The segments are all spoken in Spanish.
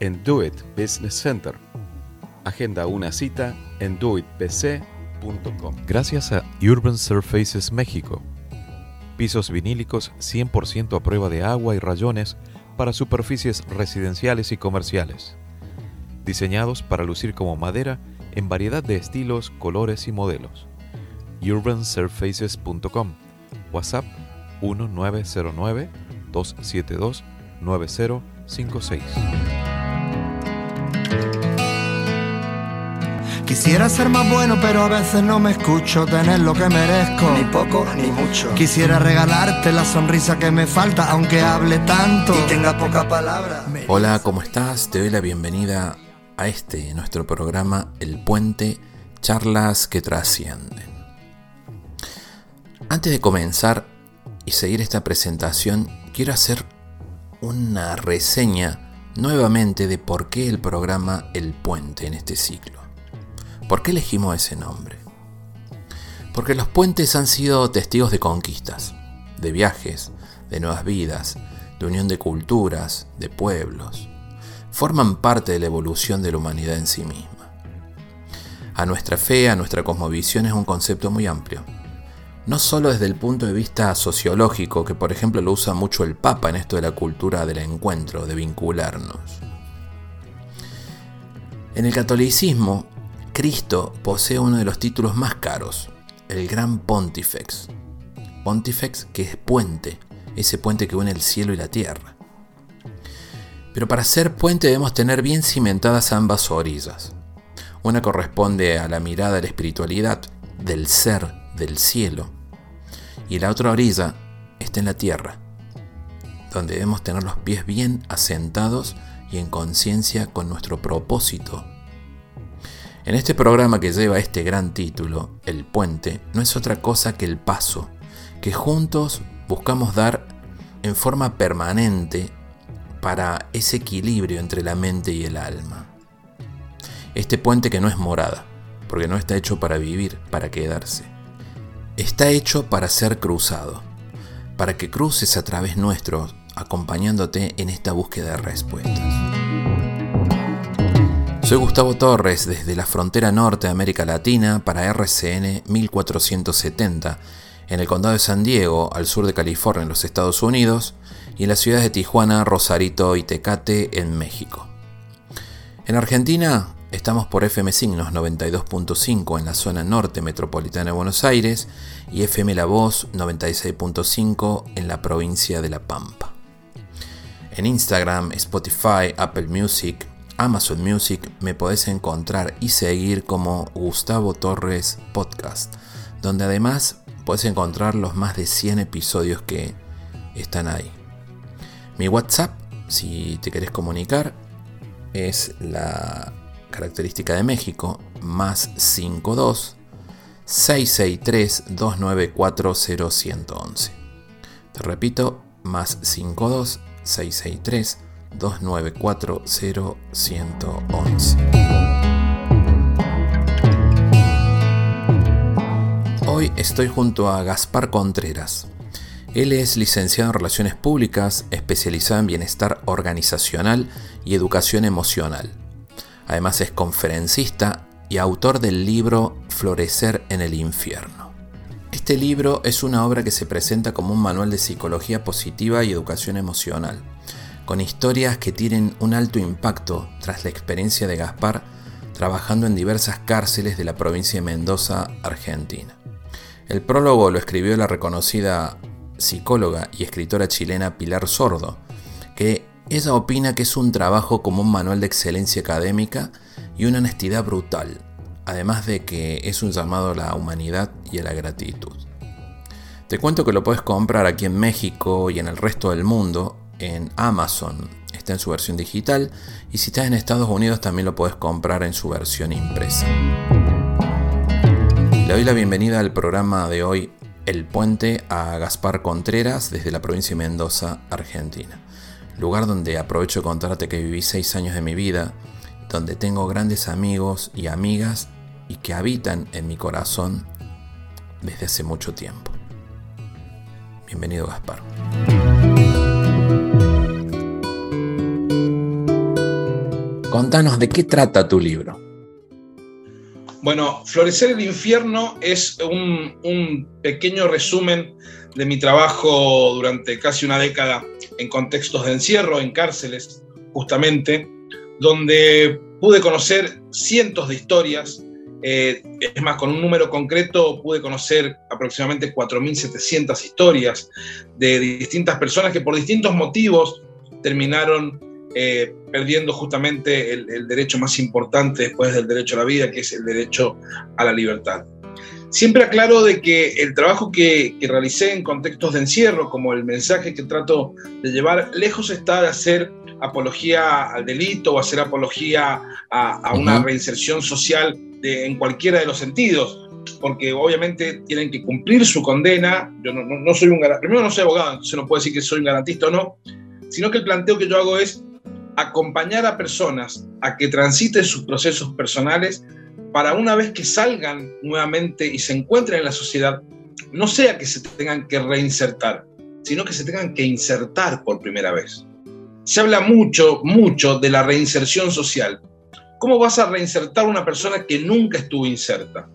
en Do It Business Center. Agenda una cita en doitbc.com. Gracias a Urban Surfaces México. Pisos vinílicos 100% a prueba de agua y rayones para superficies residenciales y comerciales. Diseñados para lucir como madera en variedad de estilos, colores y modelos. urbansurfaces.com. WhatsApp 1909 272 9056. Quisiera ser más bueno, pero a veces no me escucho tener lo que merezco. Ni poco ni mucho. Quisiera regalarte la sonrisa que me falta, aunque hable tanto y tenga poca palabra. Hola, ¿cómo estás? Te doy la bienvenida a este, nuestro programa El Puente, charlas que trascienden. Antes de comenzar y seguir esta presentación, quiero hacer una reseña nuevamente de por qué el programa El Puente en este ciclo. ¿Por qué elegimos ese nombre? Porque los puentes han sido testigos de conquistas, de viajes, de nuevas vidas, de unión de culturas, de pueblos. Forman parte de la evolución de la humanidad en sí misma. A nuestra fe, a nuestra cosmovisión es un concepto muy amplio. No solo desde el punto de vista sociológico, que por ejemplo lo usa mucho el Papa en esto de la cultura del encuentro, de vincularnos. En el catolicismo, Cristo posee uno de los títulos más caros, el Gran Pontifex. Pontifex que es puente, ese puente que une el cielo y la tierra. Pero para ser puente debemos tener bien cimentadas ambas orillas. Una corresponde a la mirada de la espiritualidad, del ser, del cielo. Y la otra orilla está en la tierra, donde debemos tener los pies bien asentados y en conciencia con nuestro propósito en este programa que lleva este gran título, El Puente, no es otra cosa que el paso, que juntos buscamos dar en forma permanente para ese equilibrio entre la mente y el alma. Este puente que no es morada, porque no está hecho para vivir, para quedarse. Está hecho para ser cruzado, para que cruces a través nuestro, acompañándote en esta búsqueda de respuestas. Soy Gustavo Torres desde la frontera norte de América Latina para RCN 1470 en el condado de San Diego, al sur de California, en los Estados Unidos, y en las ciudades de Tijuana, Rosarito y Tecate, en México. En Argentina estamos por FM Signos 92.5 en la zona norte metropolitana de Buenos Aires y FM La Voz 96.5 en la provincia de La Pampa. En Instagram, Spotify, Apple Music, Amazon Music me podés encontrar y seguir como Gustavo Torres Podcast, donde además podés encontrar los más de 100 episodios que están ahí. Mi WhatsApp, si te querés comunicar, es la característica de México, más 52 663 294 0111. Te repito, más 52 663 2940111. Hoy estoy junto a Gaspar Contreras. Él es licenciado en Relaciones Públicas, especializado en bienestar organizacional y educación emocional. Además es conferencista y autor del libro Florecer en el Infierno. Este libro es una obra que se presenta como un manual de psicología positiva y educación emocional con historias que tienen un alto impacto tras la experiencia de Gaspar trabajando en diversas cárceles de la provincia de Mendoza, Argentina. El prólogo lo escribió la reconocida psicóloga y escritora chilena Pilar Sordo, que ella opina que es un trabajo como un manual de excelencia académica y una honestidad brutal, además de que es un llamado a la humanidad y a la gratitud. Te cuento que lo puedes comprar aquí en México y en el resto del mundo en Amazon. Está en su versión digital y si estás en Estados Unidos también lo puedes comprar en su versión impresa. Le doy la bienvenida al programa de hoy El Puente a Gaspar Contreras desde la provincia de Mendoza, Argentina. Lugar donde aprovecho de contarte que viví seis años de mi vida, donde tengo grandes amigos y amigas y que habitan en mi corazón desde hace mucho tiempo. Bienvenido Gaspar. Contanos de qué trata tu libro. Bueno, Florecer el Infierno es un, pequeño resumen de mi trabajo durante casi una década en contextos de encierro, en cárceles, justamente, donde pude conocer cientos de historias eh, es más, con un número concreto pude conocer aproximadamente 4.700 historias de distintas personas que por distintos motivos terminaron eh, perdiendo justamente el, derecho más importante después del derecho a la vida, que es el derecho a la libertad. Siempre aclaro de que el trabajo que, realicé en contextos de encierro, como el mensaje que trato de llevar, lejos está de hacer apología al delito o hacer apología a, una reinserción social en cualquiera de los sentidos, porque obviamente tienen que cumplir su condena. Yo no, soy un primero no soy abogado, entonces no puedo decir que soy un garantista o no, sino que el planteo que yo hago es acompañar a personas a que transiten sus procesos personales para una vez que salgan nuevamente y se encuentren en la sociedad, no sea que se tengan que reinsertar, sino que se tengan que insertar por primera vez. Se habla mucho, mucho de la reinserción social, ¿Cómo vas a reinsertar a una persona que nunca estuvo inserta?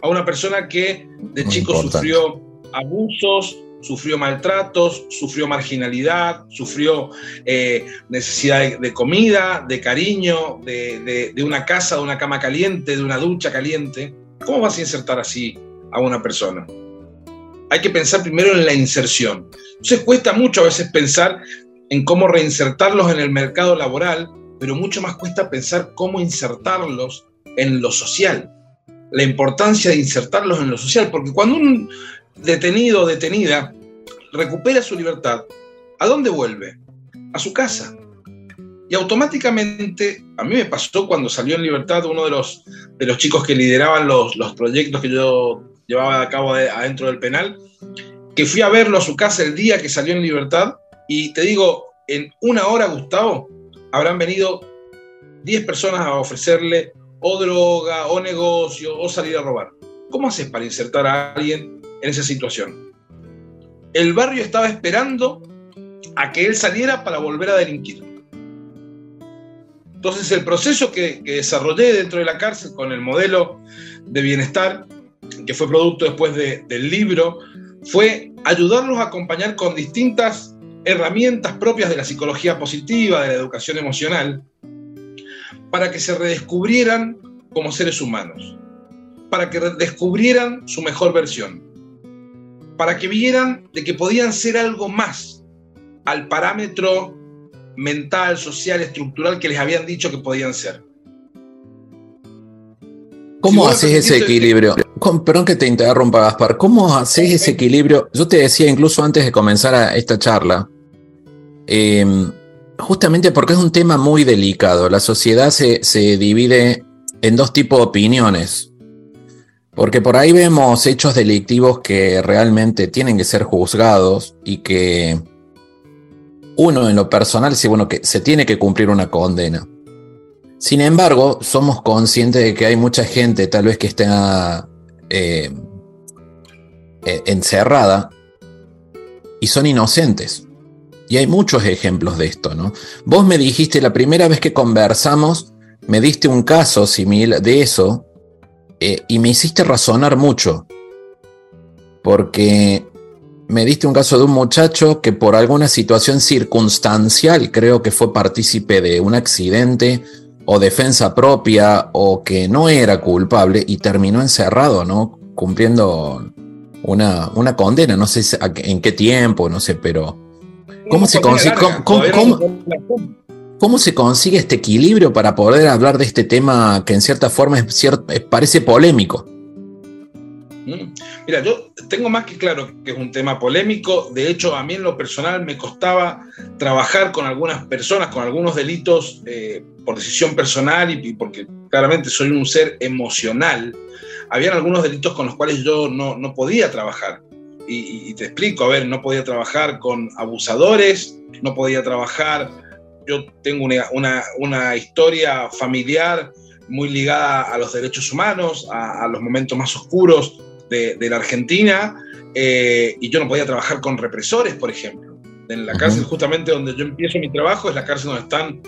A una persona que de chico sufrió abusos, sufrió maltratos, sufrió marginalidad, sufrió eh, necesidad de, comida, de cariño, de, de, una casa, de una cama caliente, de una ducha caliente. ¿Cómo vas a insertar así a una persona? Hay que pensar primero en la inserción. Entonces cuesta mucho a veces pensar en cómo reinsertarlos en el mercado laboral pero mucho más cuesta pensar cómo insertarlos en lo social. La importancia de insertarlos en lo social, porque cuando un detenido o detenida recupera su libertad, ¿a dónde vuelve? A su casa. Y automáticamente, a mí me pasó cuando salió en libertad uno de los, de los chicos que lideraban los, los proyectos que yo llevaba a cabo adentro del penal, que fui a verlo a su casa el día que salió en libertad y te digo, en una hora, Gustavo, habrán venido 10 personas a ofrecerle o droga, o negocio, o salir a robar. ¿Cómo haces para insertar a alguien en esa situación? El barrio estaba esperando a que él saliera para volver a delinquir. Entonces el proceso que, desarrollé dentro de la cárcel con el modelo de bienestar, que fue producto después del libro, fue ayudarlos a acompañar con distintas herramientas propias de la psicología positiva, de la educación emocional, para que se redescubrieran como seres humanos, para que descubrieran su mejor versión, para que vieran de que podían ser algo más al parámetro mental, social, estructural que les habían dicho que podían ser. ¿Cómo haces ese equilibrio? perdón que te interrumpa, Gaspar. ¿Cómo haces ese equilibrio? Yo te decía incluso antes de comenzar esta charla, Em, justamente porque es un tema muy delicado. La sociedad se, divide en dos tipos de opiniones. Porque por ahí vemos hechos delictivos que realmente tienen que ser juzgados y que uno en lo personal dice, bueno, que se tiene que cumplir una condena. Sin embargo, somos conscientes de que hay mucha gente tal vez que está eh, eh, encerrada y son inocentes. Y hay muchos ejemplos de esto, ¿no? Vos me dijiste la primera vez que conversamos, me diste un caso similar de eso eh, y me hiciste razonar mucho. Porque me diste un caso de un muchacho que por alguna situación circunstancial, creo que fue partícipe de un accidente o defensa propia o que no era culpable y terminó encerrado, ¿no? Cumpliendo una, una condena, no sé en qué tiempo, no sé, pero ¿cómo se, consigue, cómo, se consigue este equilibrio para poder hablar de este tema que en cierta forma es parece polémico? Mm. Mira, yo tengo más que claro que es un tema polémico. De hecho, a mí en lo personal me costaba trabajar con algunas personas, con algunos delitos eh, por decisión personal y, porque claramente soy un ser emocional. Habían algunos delitos con los cuales yo no, no podía trabajar. Y, te explico, a ver, no podía trabajar con abusadores, no podía trabajar, yo tengo una, una, una historia familiar muy ligada a los derechos humanos, a, a los momentos más oscuros de, la Argentina eh, y yo no podía trabajar con represores, por ejemplo. En la cárcel justamente donde yo empiezo mi trabajo es la cárcel donde están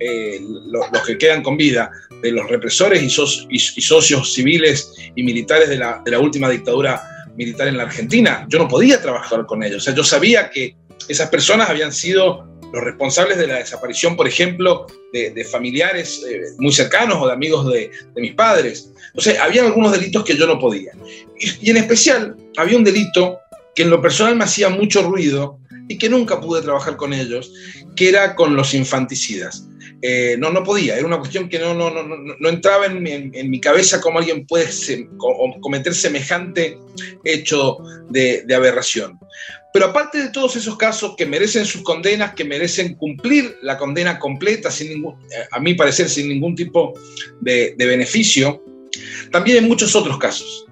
eh, los, que quedan con vida de los represores y, socios civiles y militares de la, de la, última dictadura militar en la Argentina. Yo no podía trabajar con ellos. O sea, yo sabía que esas personas habían sido los responsables de la desaparición, por ejemplo, de, familiares eh, muy cercanos o de amigos de, mis padres. O sea, había algunos delitos que yo no podía. Y, en especial, había un delito que en lo personal me hacía mucho ruido y que nunca pude trabajar con ellos, que era con los infanticidas. Eh, no, no podía, era una cuestión que no, no, no, no entraba en mi, en, mi, cabeza cómo alguien puede cometer semejante hecho de, de aberración. Pero aparte de todos esos casos que merecen sus condenas, que merecen cumplir la condena completa, sin ningún, eh, a mi parecer, sin ningún tipo de, beneficio, también hay muchos otros casos.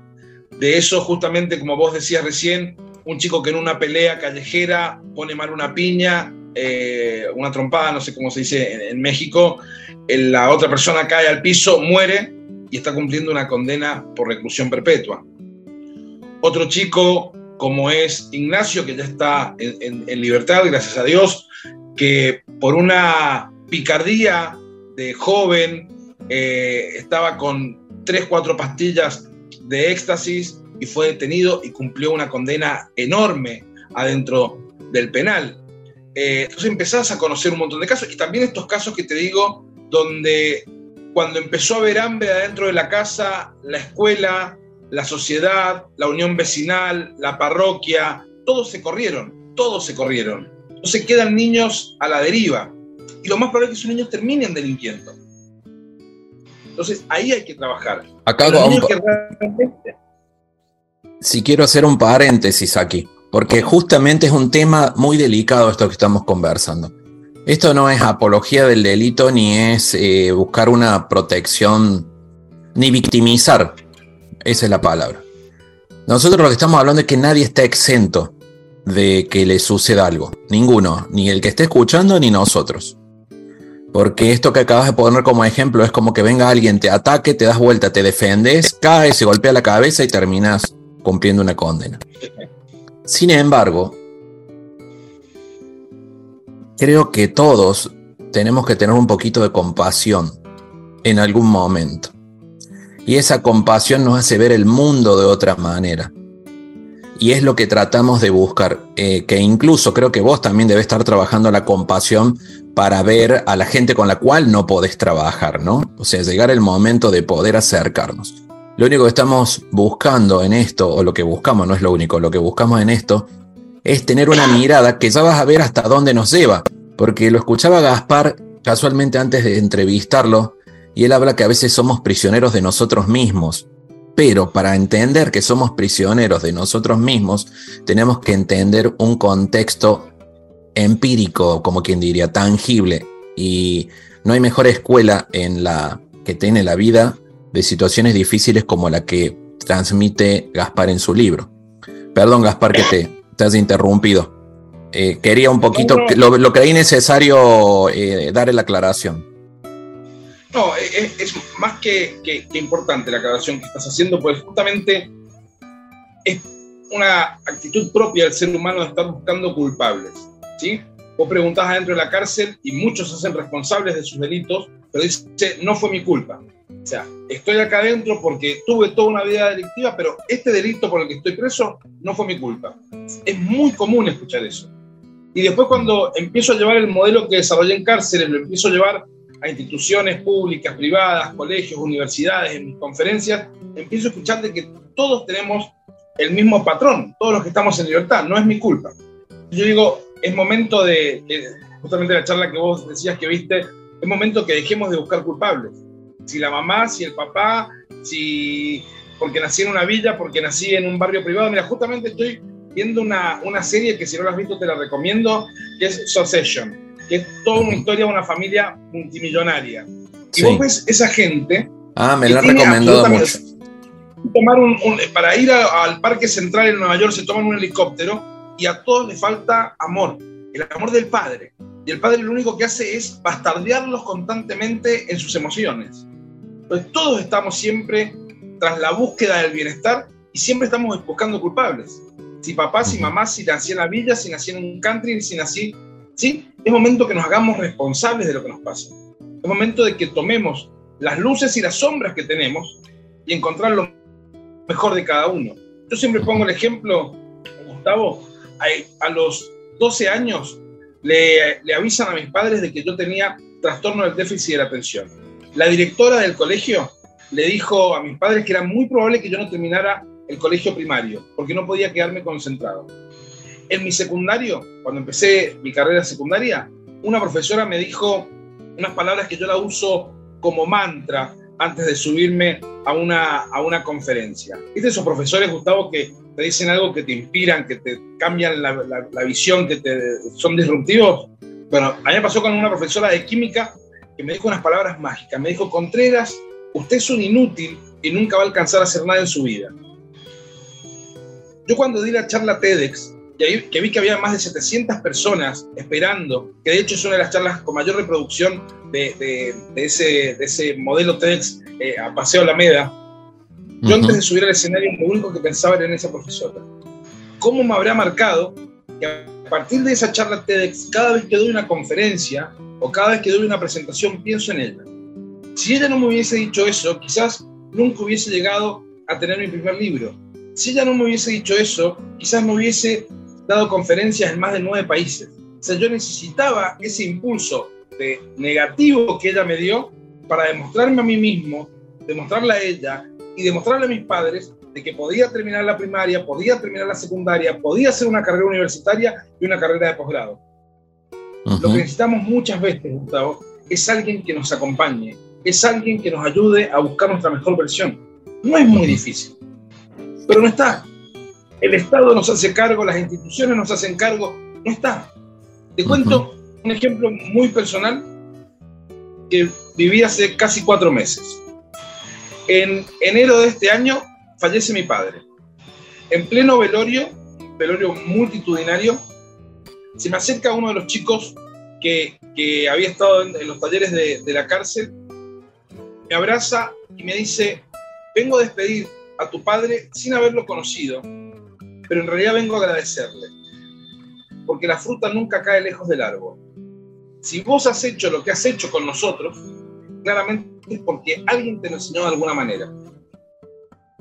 De eso, justamente, como vos decías recién, un chico que en una pelea callejera pone mal una piña, eh, una trompada, no sé cómo se dice en, México, la otra persona cae al piso, muere y está cumpliendo una condena por reclusión perpetua. Otro chico como es Ignacio, que ya está en, libertad, gracias a Dios, que por una picardía de joven eh, estaba con tres, cuatro pastillas de éxtasis y fue detenido y cumplió una condena enorme adentro del penal. Eh, entonces empezás a conocer un montón de casos y también estos casos que te digo, donde cuando empezó a haber hambre adentro de la casa, la escuela, la sociedad, la unión vecinal, la parroquia, todos se corrieron, todos se corrieron. Entonces quedan niños a la deriva. Y lo más probable es que esos niños terminen delinquiendo. Entonces ahí hay que trabajar. Acá Si quiero hacer un paréntesis aquí, porque justamente es un tema muy delicado esto que estamos conversando. Esto no es apología del delito ni es eh, buscar una protección ni victimizar esa es la palabra. Nosotros lo que estamos hablando es que nadie está exento de que le suceda algo. Ninguno, ni el que esté escuchando ni nosotros. Porque esto que acabas de poner como ejemplo es como que venga alguien, te ataque, te das vuelta, te defendes, caes, se golpea la cabeza y terminas cumpliendo una condena. Sin embargo, creo que todos tenemos que tener un poquito de compasión en algún momento. Y esa compasión nos hace ver el mundo de otra manera. Y es lo que tratamos de buscar, eh, que incluso creo que vos también debes estar trabajando la compasión para ver a la gente con la cual no podés trabajar, ¿no? O sea, llegar el momento de poder acercarnos. Lo único que estamos buscando en esto, o lo que buscamos, no es lo único, lo que buscamos en esto, es tener una mirada que ya vas a ver hasta dónde nos lleva. Porque lo escuchaba Gaspar casualmente antes de entrevistarlo, y él habla que a veces somos prisioneros de nosotros mismos. Pero para entender que somos prisioneros de nosotros mismos, tenemos que entender un contexto empírico, como quien diría, tangible. Y no hay mejor escuela en la que tiene la vida de situaciones difíciles como la que transmite Gaspar en su libro. Perdón, Gaspar, que te, te has interrumpido. Eh, quería un poquito, lo, lo creí necesario eh, darle la aclaración. No, es, más que, importante la aclaración que estás haciendo, pues justamente es una actitud propia del ser humano de estar buscando culpables. ¿sí? Vos preguntás adentro de la cárcel y muchos se hacen responsables de sus delitos, pero dice, no fue mi culpa. O sea, estoy acá adentro porque tuve toda una vida delictiva, pero este delito por el que estoy preso no fue mi culpa. Es muy común escuchar eso. Y después cuando empiezo a llevar el modelo que desarrollé en cárceles, lo empiezo a llevar a instituciones públicas, privadas, colegios, universidades, en mis conferencias, empiezo a escuchar de que todos tenemos el mismo patrón, todos los que estamos en libertad, no es mi culpa. Yo digo, es momento de, justamente la charla que vos decías que viste, es momento que dejemos de buscar culpables. Si la mamá, si el papá, si porque nací en una villa, porque nací en un barrio privado. Mira, justamente estoy viendo una, una serie que si no la has visto te la recomiendo, que es Succession, que es toda una historia de una familia multimillonaria. Y vos ves esa gente... Ah, me la ha recomendado mucho. Tomar un, para ir al Parque Central en Nueva York se toman un helicóptero y a todos les falta amor, el amor del padre. Y el padre lo único que hace es bastardearlos constantemente en sus emociones. Entonces todos estamos siempre tras la búsqueda del bienestar y siempre estamos buscando culpables. Si papá, si mamá, si nací en la villa, si nací en un country, si nací... ¿sí? Es momento que nos hagamos responsables de lo que nos pasa. Es momento de que tomemos las luces y las sombras que tenemos y encontrar lo mejor de cada uno. Yo siempre pongo el ejemplo, Gustavo, a, los 12 años le, avisan a mis padres de que yo tenía trastorno del déficit de la atención. La directora del colegio le dijo a mis padres que era muy probable que yo no terminara el colegio primario, porque no podía quedarme concentrado. En mi secundario, cuando empecé mi carrera secundaria, una profesora me dijo unas palabras que yo la uso como mantra antes de subirme a una, a una conferencia. ¿Viste esos profesores, Gustavo, que te dicen algo que te inspiran, que te cambian la, la, visión, que te, son disruptivos? Bueno, a mí me pasó con una profesora de química que me dijo unas palabras mágicas. Me dijo, Contreras, usted es un inútil y nunca va a alcanzar a hacer nada en su vida. Yo cuando di la charla TEDx, que vi que había más de 700 personas esperando, que de hecho es una de las charlas con mayor reproducción de, ese, de ese, modelo TEDx eh, a Paseo Alameda, yo antes de subir al escenario lo único que pensaba era en esa profesora. ¿Cómo me habrá marcado que a partir de esa charla TEDx, cada vez que doy una conferencia o cada vez que doy una presentación, pienso en ella? Si ella no me hubiese dicho eso, quizás nunca hubiese llegado a tener mi primer libro. Si ella no me hubiese dicho eso, quizás no hubiese dado conferencias en más de nueve países. O sea, yo necesitaba ese impulso de negativo que ella me dio para demostrarme a mí mismo, demostrarle a ella y demostrarle a mis padres de que podía terminar la primaria, podía terminar la secundaria, podía hacer una carrera universitaria y una carrera de posgrado. Lo que necesitamos muchas veces, Gustavo, es alguien que nos acompañe, es alguien que nos ayude a buscar nuestra mejor versión. No es muy difícil, pero no está. El Estado nos hace cargo, las instituciones nos hacen cargo, no está. Te cuento un ejemplo muy personal que viví hace casi cuatro meses. En enero de este año fallece mi padre. En pleno velorio, velorio multitudinario, se me acerca uno de los chicos que, que había estado en, los talleres de, de la cárcel me abraza y me dice, vengo a despedir a tu padre sin haberlo conocido, pero en realidad vengo a agradecerle, porque la fruta nunca cae lejos del árbol. Si vos has hecho lo que has hecho con nosotros, claramente es porque alguien te lo enseñó de alguna manera.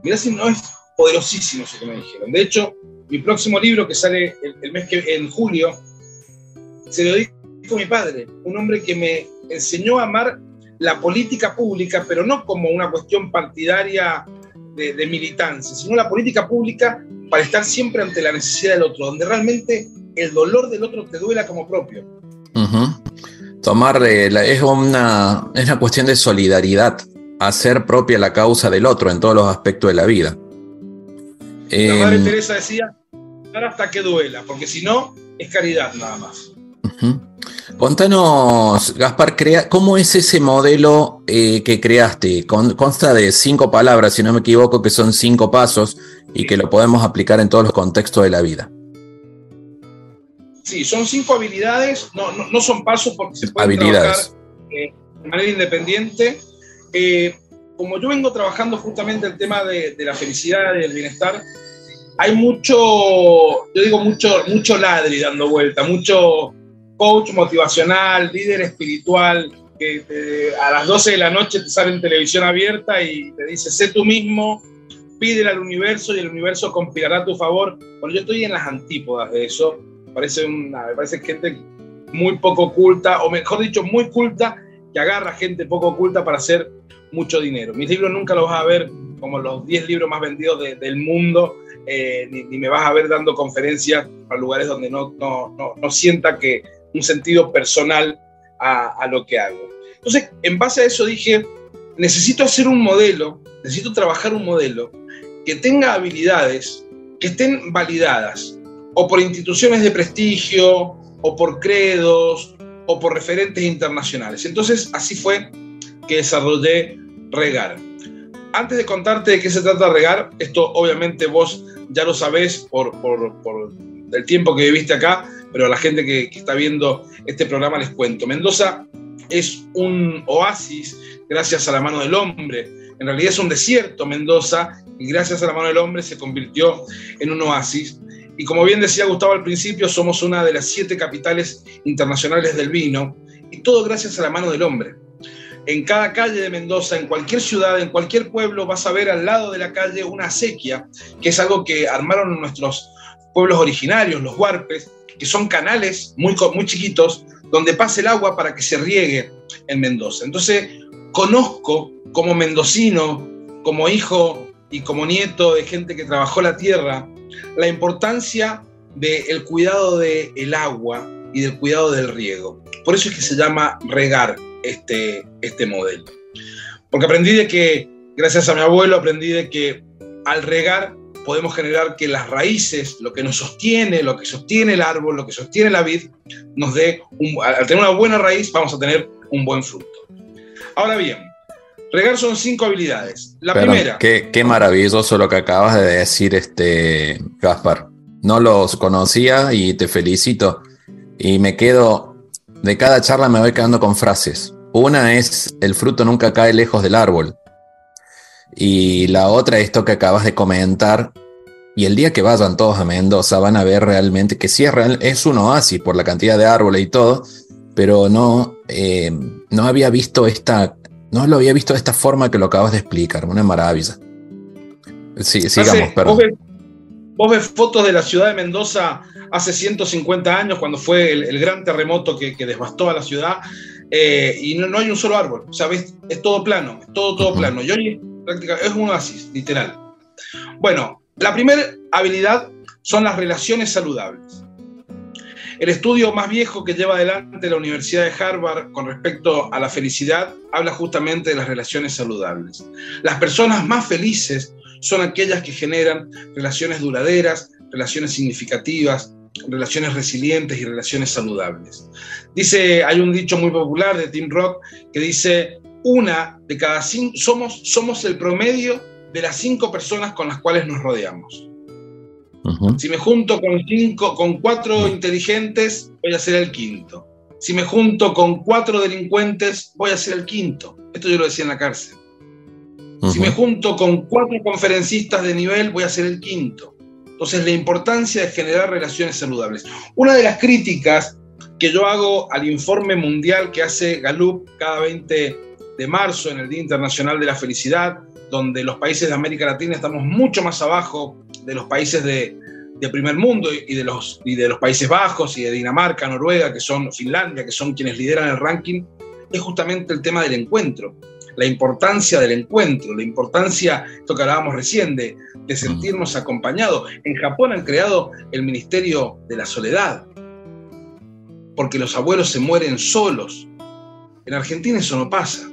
Mirá si no es poderosísimo eso que me dijeron. De hecho, mi próximo libro que sale el, mes que en julio, se lo a mi padre, un hombre que me enseñó a amar la política pública, pero no como una cuestión partidaria de, militancia, sino la política pública para estar siempre ante la necesidad del otro, donde realmente el dolor del otro te duela como propio. Tomar eh, es, una, es una cuestión de solidaridad, hacer propia la causa del otro en todos los aspectos de la vida. La madre em, Teresa decía, dar hasta que duela, porque si no, es caridad nada más. Contanos, Gaspar, ¿cómo es ese modelo eh, que creaste? consta de cinco palabras, si no me equivoco, que son cinco pasos y que lo podemos aplicar en todos los contextos de la vida. Sí, son cinco habilidades, no, son pasos porque se pueden habilidades. trabajar eh, de manera independiente. Eh, como yo vengo trabajando justamente el tema de, de la felicidad y del bienestar, hay mucho, yo digo mucho, mucho ladri dando vuelta, mucho coach motivacional, líder espiritual, que a las 12 de la noche te sale en televisión abierta y te dice, sé tú mismo, pídele al universo y el universo conspirará a tu favor. Bueno, yo estoy en las antípodas de eso. Parece una, me parece gente muy poco culta, o mejor dicho, muy culta, que agarra gente poco oculta para hacer mucho dinero. Mis libros nunca los vas a ver como los 10 libros más vendidos del mundo, eh, ni, me vas a ver dando conferencias a lugares donde no, no, no, sienta que un sentido personal a, lo que hago. Entonces, en base a eso dije, necesito hacer un modelo, necesito trabajar un modelo que tenga habilidades que estén validadas o por instituciones de prestigio, o por credos, o por referentes internacionales. Entonces, así fue que desarrollé Regar. Antes de contarte de qué se trata Regar, esto obviamente vos ya lo sabés por, el tiempo que viviste acá, pero a la gente que, está viendo este programa les cuento. Mendoza es un oasis gracias a la mano del hombre. En realidad es un desierto Mendoza y gracias a la mano del hombre se convirtió en un oasis. Y como bien decía Gustavo al principio, somos una de las siete capitales internacionales del vino y todo gracias a la mano del hombre. En cada calle de Mendoza, en cualquier ciudad, en cualquier pueblo, vas a ver al lado de la calle una acequia, que es algo que armaron nuestros pueblos originarios, los huarpes, que son canales muy, muy chiquitos donde pasa el agua para que se riegue en Mendoza. Entonces, conozco como mendocino, como hijo y como nieto de gente que trabajó la tierra, la importancia del cuidado del agua y del cuidado del riego. Por eso es que se llama regar este, este modelo. Porque aprendí de que, gracias a mi abuelo, aprendí de que al regar podemos generar que las raíces, lo que nos sostiene, lo que sostiene el árbol, lo que sostiene la vid, nos dé, al tener una buena raíz, vamos a tener un buen fruto. Ahora bien, regar son cinco habilidades. La primera. Qué, qué, maravilloso lo que acabas de decir, este, Gaspar. No los conocía y te felicito. Y me quedo, de cada charla me voy quedando con frases. Una es, el fruto nunca cae lejos del árbol. Y la otra, esto que acabas de comentar, y el día que vayan todos a Mendoza van a ver realmente que sí es, real, es un oasis por la cantidad de árboles y todo, pero no, eh, no había visto esta, no lo había visto de esta forma que lo acabas de explicar, una maravilla. Sí, sigamos, perdón. Vos ves, fotos de la ciudad de Mendoza hace 150 años, cuando fue el, gran terremoto que, devastó a la ciudad, eh, y no, hay un solo árbol, o sea, es todo plano, es todo, todo plano. Y hoy es un oasis, literal. Bueno, la primera habilidad son las relaciones saludables. El estudio más viejo que lleva adelante la Universidad de Harvard con respecto a la felicidad habla justamente de las relaciones saludables. Las personas más felices son aquellas que generan relaciones duraderas, relaciones significativas, relaciones resilientes y relaciones saludables. Dice, hay un dicho muy popular de Tim Rock que dice, una de cada cinco, somos, somos el promedio de las cinco personas con las cuales nos rodeamos. Si me junto con, cinco, con cuatro inteligentes, voy a ser el quinto. Si me junto con cuatro delincuentes, voy a ser el quinto. Esto yo lo decía en la cárcel. Si me junto con cuatro conferencistas de nivel, voy a ser el quinto. Entonces, la importancia de generar relaciones saludables. Una de las críticas que yo hago al informe mundial que hace Gallup cada 20 de marzo en el Día Internacional de la Felicidad, donde los países de América Latina estamos mucho más abajo de los países de, primer mundo y de, los, y de los Países Bajos y de Dinamarca, Noruega, que son Finlandia, que son quienes lideran el ranking, es justamente el tema del encuentro, la importancia del encuentro, la importancia, esto que hablábamos recién, de, de sentirnos acompañados. En Japón han creado el Ministerio de la Soledad, porque los abuelos se mueren solos. En Argentina eso no pasa.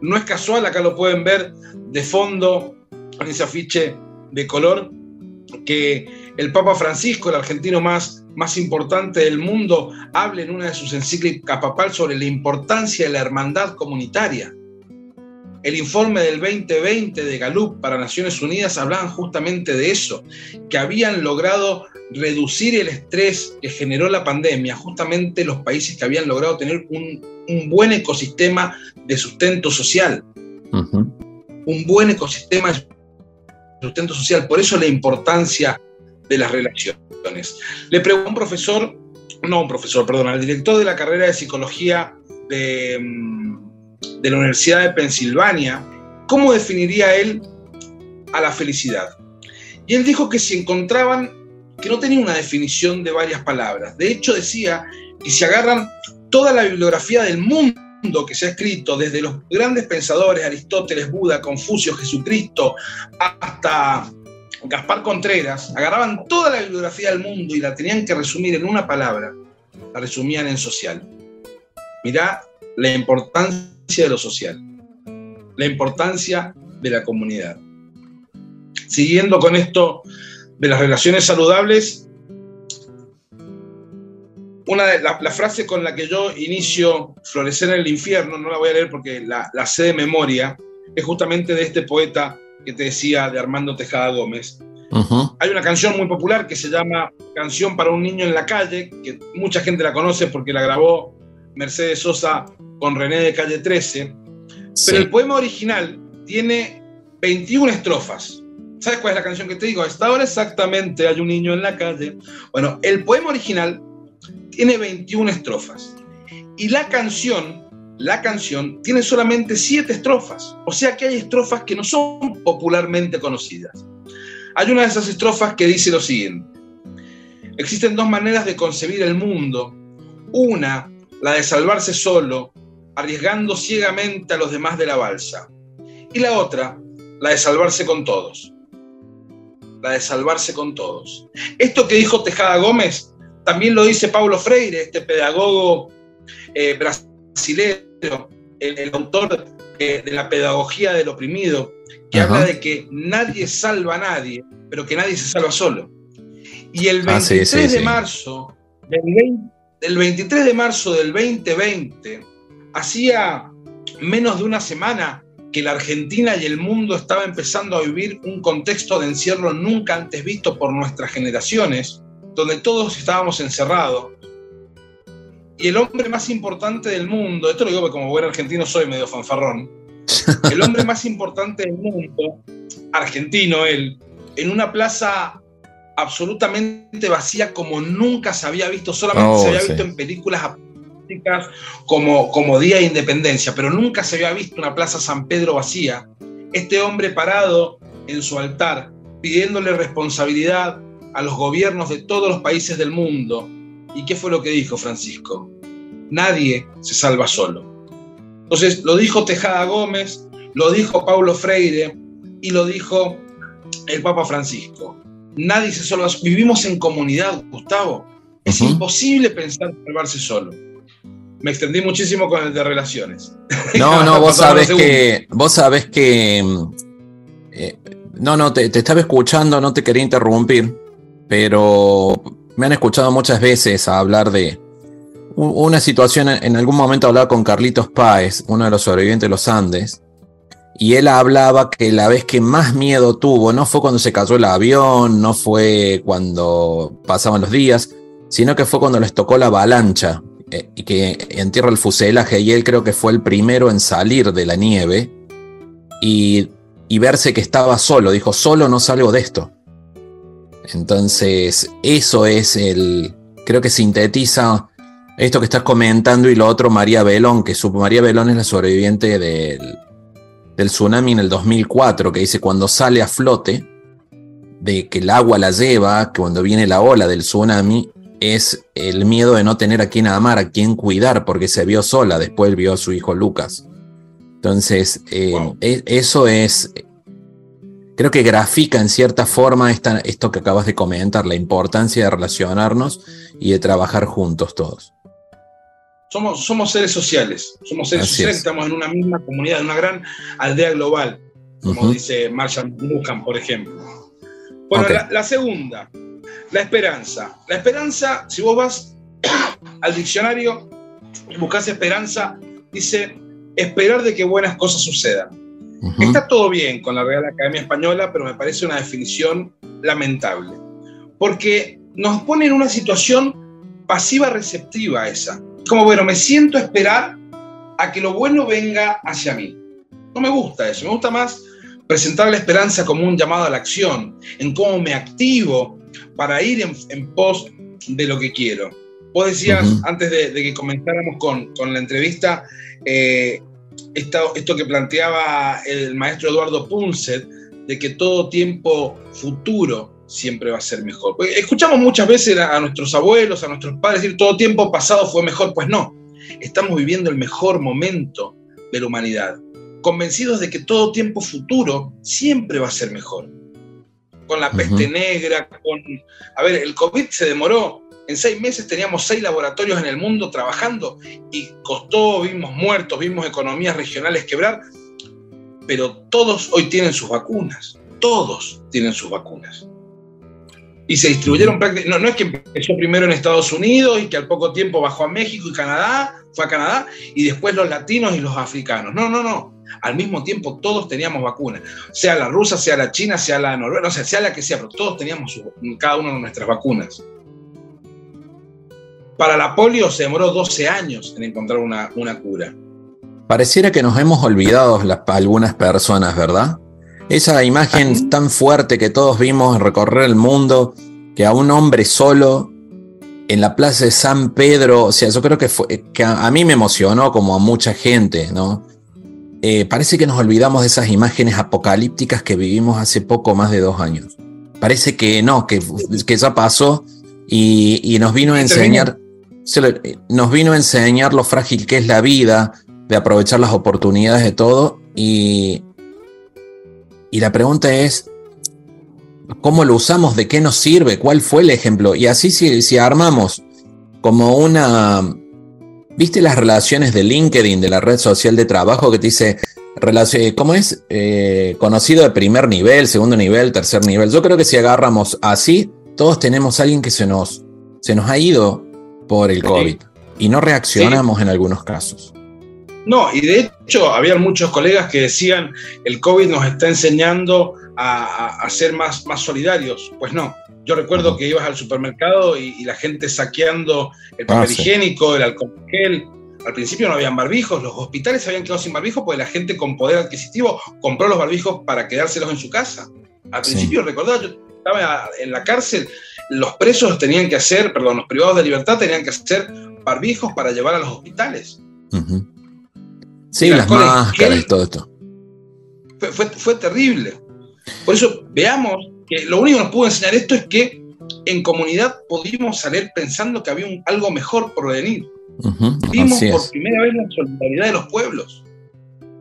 No es casual, acá lo pueden ver de fondo en ese afiche de color, que el Papa Francisco, el argentino más, más importante del mundo, hable en una de sus encíclicas papal sobre la importancia de la hermandad comunitaria. El informe del 2020 de Gallup para Naciones Unidas hablaban justamente de eso, que habían logrado reducir el estrés que generó la pandemia, justamente los países que habían logrado tener un, buen ecosistema de sustento social. Un buen ecosistema de sustento social. Por eso la importancia de las relaciones. Le pregunto a un profesor, no un profesor, perdón, al director de la carrera de psicología de mm, de la Universidad de Pensilvania, ¿cómo definiría él a la felicidad? Y él dijo que si encontraban, que no tenía una definición de varias palabras. De hecho, decía que si agarran toda la bibliografía del mundo que se ha escrito, desde los grandes pensadores, Aristóteles, Buda, Confucio, Jesucristo, hasta Gaspar Contreras, agarraban toda la bibliografía del mundo y la tenían que resumir en una palabra, la resumían en social. Mirá la importancia de lo social, la importancia de la comunidad. Siguiendo con esto de las relaciones saludables, una de la, frase con la que yo inicio Florecer en el infierno, no la voy a leer porque la, la sé de memoria, es justamente de este poeta que te decía, de Armando Tejada Gómez. Hay una canción muy popular que se llama Canción para un niño en la calle, que mucha gente la conoce porque la grabó Mercedes Sosa con René de Calle 13. Pero el poema original tiene 21 estrofas. ¿Sabes cuál es la canción que te digo? Hasta ahora exactamente hay un niño en la calle. Bueno, el poema original tiene 21 estrofas. Y la canción, la canción tiene solamente 7 estrofas. O sea que hay estrofas que no son popularmente conocidas. Hay una de esas estrofas que dice lo siguiente. Existen dos maneras de concebir el mundo. Una, la de salvarse solo, arriesgando ciegamente a los demás de la balsa. Y la otra, la de salvarse con todos. La de salvarse con todos. Esto que dijo Tejada Gómez, también lo dice Paulo Freire, este pedagogo eh, brasileño, el, autor de la pedagogía del oprimido, que habla de que nadie salva a nadie, pero que nadie se salva solo. Y el 23 ah, de marzo del, 23 de marzo del 2020, hacía menos de una semana que la Argentina y el mundo estaba empezando a vivir un contexto de encierro nunca antes visto por nuestras generaciones, donde todos estábamos encerrados. Y el hombre más importante del mundo, esto lo digo porque como buen argentino soy medio fanfarrón, el hombre más importante del mundo, argentino él, en una plaza absolutamente vacía como nunca se había visto, solamente se oh, había visto en películas como, como Día de Independencia, pero nunca se había visto una plaza San Pedro vacía. Este hombre parado en su altar, pidiéndole responsabilidad a los gobiernos de todos los países del mundo. ¿Y qué fue lo que dijo Francisco? Nadie se salva solo. Entonces, lo dijo Tejada Gómez, lo dijo Paulo Freire y lo dijo el Papa Francisco. Nadie se salva. Vivimos en comunidad, Gustavo. Es imposible pensar salvarse solo. Me extendí muchísimo con el de relaciones. No, no, vos sabés que. Vos sabés que. Eh, no, no, te, te, estaba escuchando, no te quería interrumpir, pero me han escuchado muchas veces hablar de, una situación, en algún momento hablaba con Carlitos Páez, uno de los sobrevivientes de los Andes, y él hablaba que la vez que más miedo tuvo no fue cuando se cayó el avión, no fue cuando pasaban los días, sino que fue cuando les tocó la avalancha eh, y que entierra el fuselaje y él creo que fue el primero en salir de la nieve y, y verse que estaba solo, dijo, solo no salgo de esto. Entonces, eso es el, creo que sintetiza esto que estás comentando y lo otro, María Belón, que su, María Belón es la sobreviviente del, del tsunami en el 2004, que dice cuando sale a flote, de que el agua la lleva, que cuando viene la ola del tsunami, es el miedo de no tener a quien amar, a quien cuidar, porque se vio sola, después vio a su hijo Lucas. Entonces, eh, e, eso es, creo que grafica en cierta forma esta, esto que acabas de comentar, la importancia de relacionarnos y de trabajar juntos todos. Somos, somos seres sociales, somos seres sociales, estamos en una misma comunidad, en una gran aldea global, como dice Marshall McLuhan, por ejemplo. Bueno, la, segunda, la esperanza. La esperanza, si vos vas al diccionario y buscas esperanza, dice esperar de que buenas cosas sucedan. Está todo bien con la Real Academia Española, pero me parece una definición lamentable, porque nos pone en una situación pasiva receptiva esa como, bueno, me siento a esperar a que lo bueno venga hacia mí. No me gusta eso, me gusta más presentar la esperanza como un llamado a la acción, en cómo me activo para ir en, pos de lo que quiero. Vos decías, antes de, que comenzáramos con, la entrevista, eh, esto, esto, que planteaba el maestro Eduardo Punset, de que todo tiempo futuro siempre va a ser mejor. escuchamos muchas veces a, nuestros abuelos, a nuestros padres decir todo tiempo pasado fue mejor, pues no. estamos viviendo el mejor momento de la humanidad, convencidos de que todo tiempo futuro siempre va a ser mejor. Con la peste negra, con... A ver, el COVID se demoró. En seis meses teníamos seis laboratorios en el mundo trabajando y costó, vimos muertos, vimos economías regionales quebrar, pero todos hoy tienen sus vacunas, todos tienen sus vacunas y se distribuyeron prácticamente. No, no es que empezó primero en Estados Unidos y que al poco tiempo bajó a México y Canadá, fue a Canadá, y después los latinos y los africanos. No, no, no. Al mismo tiempo todos teníamos vacunas, sea la rusa, sea la china, sea la noruega, no sé, sea la que sea, pero todos teníamos cada uno de nuestras vacunas. Para la polio se demoró 12 años en encontrar una, una cura. Pareciera que nos hemos olvidado las, algunas personas, ¿verdad? Esa imagen tan fuerte que todos vimos recorrer el mundo, que a un hombre solo en la plaza de San Pedro, o sea, yo creo que, fue, que a, mí me emocionó como a mucha gente, ¿no? Eh, parece que nos olvidamos de esas imágenes apocalípticas que vivimos hace poco más de dos años. Parece que no, que, que ya pasó y, y nos vino a enseñar, nos vino a enseñar lo frágil que es la vida, de aprovechar las oportunidades de todo y, y la pregunta es, ¿cómo lo usamos? ¿De qué nos sirve? ¿Cuál fue el ejemplo? Y así si, si armamos como una... ¿Viste las relaciones de LinkedIn, de la red social de trabajo que te dice, ¿cómo es? Eh, conocido de primer nivel, segundo nivel, tercer nivel. Yo creo que si agarramos así, todos tenemos a alguien que se nos, se nos ha ido por el COVID y no reaccionamos en algunos casos. No, y de hecho, había muchos colegas que decían, el COVID nos está enseñando a, ser más, más solidarios. Pues no, yo recuerdo que ibas al supermercado y, la gente saqueando el papel ah, higiénico, el alcohol gel. Al principio no habían barbijos, los hospitales habían quedado sin barbijos porque la gente con poder adquisitivo compró los barbijos para quedárselos en su casa. Al principio, recordad, yo estaba en la cárcel, los presos tenían que hacer, perdón, los privados de libertad tenían que hacer barbijos para llevar a los hospitales. Sí, las máscaras y todo esto. Fue, terrible. Por eso veamos que lo único que nos pudo enseñar esto es que en comunidad pudimos salir pensando que había algo mejor por venir. Vimos por primera vez la solidaridad de los pueblos.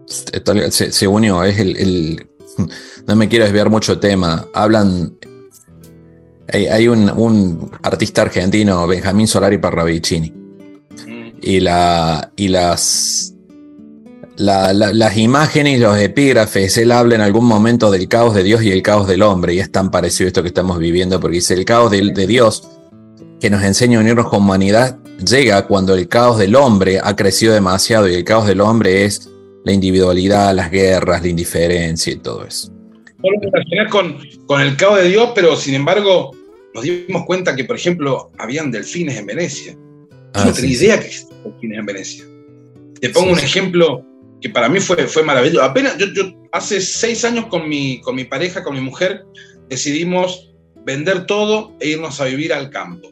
Se, unió, es el, No me quiero desviar mucho de tema. Hablan. Hay, un, artista argentino, Benjamín Solari Parravicini. Mm. Y, la, y las las imágenes y los epígrafes, él habla en algún momento del caos de Dios y el caos del hombre, y es tan parecido a esto que estamos viviendo, porque dice el caos de, Dios que nos enseña a unirnos con humanidad llega cuando el caos del hombre ha crecido demasiado y el caos del hombre es la individualidad, las guerras, la indiferencia y todo eso. con, con el caos de Dios, pero sin embargo nos dimos cuenta que, por ejemplo, habían delfines en Venecia. No ah, tenía idea que existían delfines en Venecia. Te pongo un ejemplo que para mí fue, fue maravilloso. Apenas, yo, yo hace seis años con mi, con mi pareja, con mi mujer, decidimos vender todo e irnos a vivir al campo.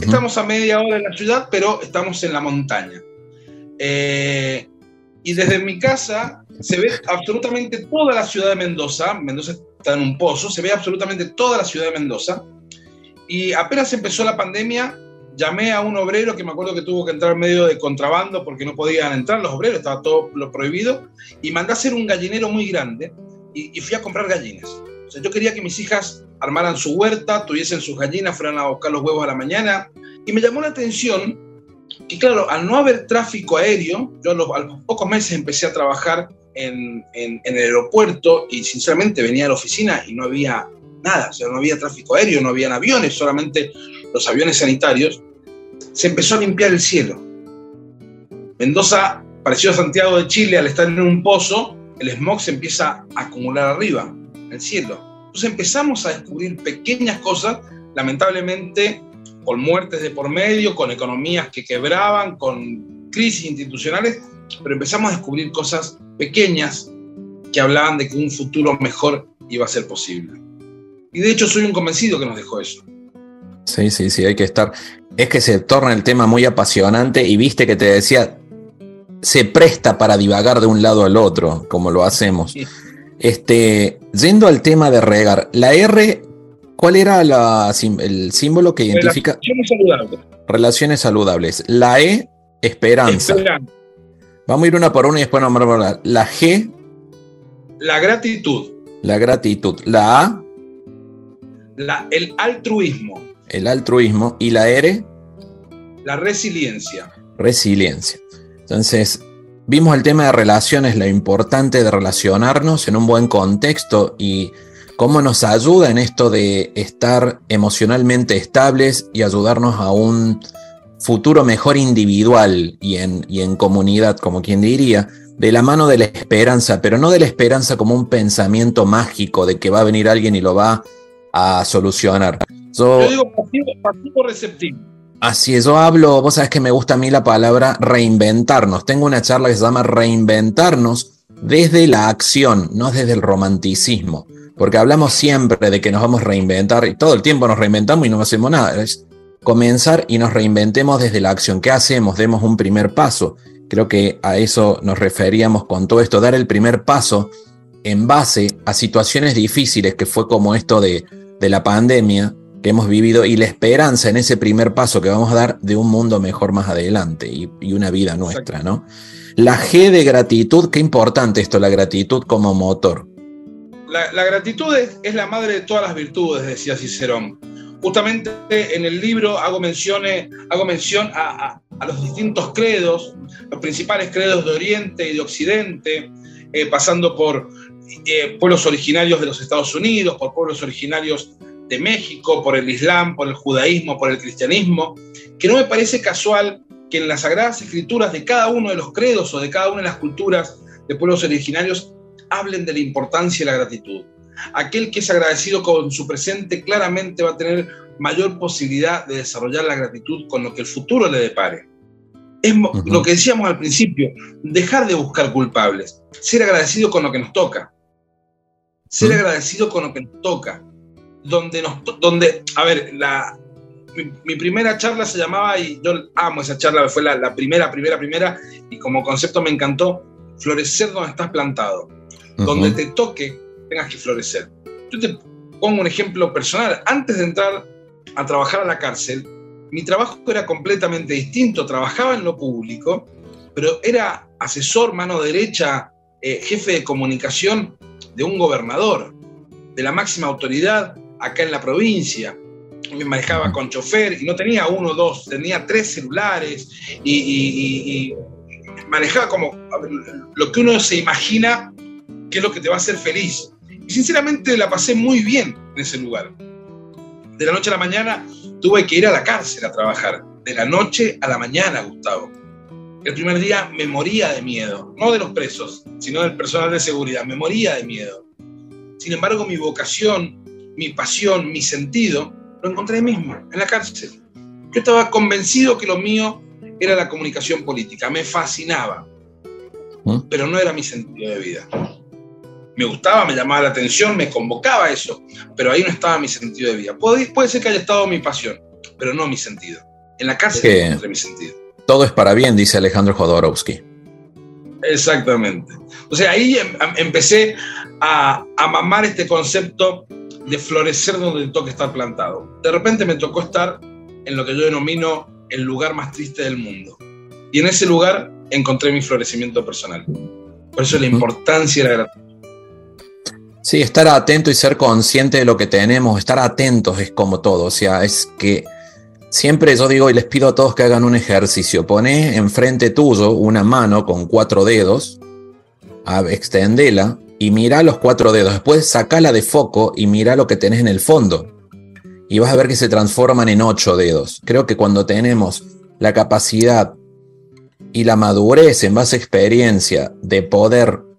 Estamos a media hora de la ciudad, pero estamos en la montaña. Eh, y desde mi casa se ve absolutamente toda la ciudad de Mendoza. Mendoza está en un pozo, se ve absolutamente toda la ciudad de Mendoza. Y apenas empezó la pandemia, llamé a un obrero que me acuerdo que tuvo que entrar medio de contrabando porque no podían entrar los obreros, estaba todo lo prohibido, y mandé a hacer un gallinero muy grande y, fui a comprar gallinas. O sea, yo quería que mis hijas armaran su huerta, tuviesen sus gallinas, fueran a buscar los huevos a la mañana, y me llamó la atención que, claro, al no haber tráfico aéreo, yo a los, pocos meses empecé a trabajar en, en, en el aeropuerto y sinceramente venía a la oficina y no había nada, o sea, no había tráfico aéreo, no habían aviones, solamente los aviones sanitarios, se empezó a limpiar el cielo. Mendoza, parecido a Santiago de Chile, al estar en un pozo, el smog se empieza a acumular arriba, en el cielo. Entonces empezamos a descubrir pequeñas cosas, lamentablemente con muertes de por medio, con economías que quebraban, con crisis institucionales, pero empezamos a descubrir cosas pequeñas que hablaban de que un futuro mejor iba a ser posible. Y de hecho soy un convencido que nos dejó eso. Sí, sí, sí, hay que estar. Es que se torna el tema muy apasionante y viste que te decía, se presta para divagar de un lado al otro, como lo hacemos. Este, yendo al tema de regar, la R, ¿cuál era la, el símbolo que identifica? Relaciones saludables. Relaciones saludables. La E, Esperanza. Esperanza. Vamos a ir una por una y después nos vamos a hablar. La G, La gratitud. la gratitud. La A, La, el altruismo. El altruismo. Y la R, La resiliencia. resiliencia. Entonces, vimos el tema de relaciones, lo importante de relacionarnos en un buen contexto y cómo nos ayuda en esto de estar emocionalmente estables y ayudarnos a un futuro mejor individual y en, y en comunidad, como quien diría, de la mano de la esperanza, pero no de la esperanza como un pensamiento mágico de que va a venir alguien y lo va a solucionar. Yo- Yo digo pasivo, pasivo receptivo. Así es, yo hablo, vos sabés que me gusta a mí la palabra reinventarnos. Tengo una charla que se llama reinventarnos desde la acción, no desde el romanticismo. Porque hablamos siempre de que nos vamos a reinventar y todo el tiempo nos reinventamos y no hacemos nada. Es comenzar y nos reinventemos desde la acción. ¿Qué hacemos? Demos un primer paso. Creo que a eso nos referíamos con todo esto, dar el primer paso en base a situaciones difíciles que fue como esto de, de la pandemia, que hemos vivido y la esperanza en ese primer paso que vamos a dar de un mundo mejor más adelante y, y una vida nuestra, ¿no? La G de gratitud, qué importante esto, la gratitud como motor. La, la gratitud es, es la madre de todas las virtudes, decía Cicerón. Justamente en el libro hago, menciones, hago mención a, a- a los distintos credos, los principales credos de Oriente y de Occidente, eh, pasando por eh, pueblos originarios de los Estados Unidos, por pueblos originarios de México, por el Islam, por el judaísmo, por el cristianismo, que no me parece casual que en las sagradas escrituras de cada uno de los credos o de cada una de las culturas de pueblos originarios hablen de la importancia de la gratitud. Aquel que es agradecido con su presente claramente va a tener mayor posibilidad de desarrollar la gratitud con lo que el futuro le depare. Es lo que decíamos al principio, dejar de buscar culpables, ser agradecido con lo que nos toca, ser agradecido con lo que nos toca, donde nos, donde, a ver, la, mi, mi primera charla se llamaba, y yo amo esa charla, fue la, la primera, primera, primera, y como concepto me encantó, florecer donde estás plantado. Donde te toque, tengas que florecer. Yo te pongo un ejemplo personal. Antes de entrar a trabajar a la cárcel, mi trabajo era completamente distinto. Trabajaba en lo público, pero era asesor, mano derecha, eh, jefe de comunicación de un gobernador, de la máxima autoridad acá en la provincia. Me manejaba con chofer y no tenía uno o dos, tenía tres celulares y, y- y- manejaba como lo que uno se imagina qué es lo que te va a hacer feliz. Y sinceramente la pasé muy bien en ese lugar. De la noche a la mañana tuve que ir a la cárcel a trabajar. De la noche a la mañana, Gustavo. El primer día me moría de miedo, no de los presos, sino del personal de seguridad, me moría de miedo. Sin embargo, mi vocación, mi pasión, mi sentido, lo encontré ahí mismo, en la cárcel. Yo estaba convencido que lo mío era la comunicación política, me fascinaba, ¿Mm? pero no era mi sentido de vida me gustaba, me llamaba la atención, me convocaba a eso, pero ahí no estaba mi sentido de vida. Puede, puede ser que haya estado mi pasión, pero no mi sentido. En la cárcel Que- encontré mi sentido. Todo es para bien, dice Alejandro Jodorowsky. Exactamente. O sea, ahí em- em- empecé a, a mamar este concepto de florecer donde te toque estar plantado. De repente me tocó estar en lo que yo denomino el lugar más triste del mundo. Y en ese lugar encontré mi florecimiento personal. Por eso la importancia de la gratitud. Sí, estar atento y ser consciente de lo que tenemos, estar atentos es como todo. O sea, es que siempre yo digo y les pido a todos que hagan un ejercicio. Poné enfrente tuyo una mano con cuatro dedos, extendela y mira los cuatro dedos. Después sacala de foco y mira lo que tenés en el fondo. Y vas a ver que se transforman en ocho dedos. Creo que cuando tenemos la capacidad y la madurez en base a experiencia de poder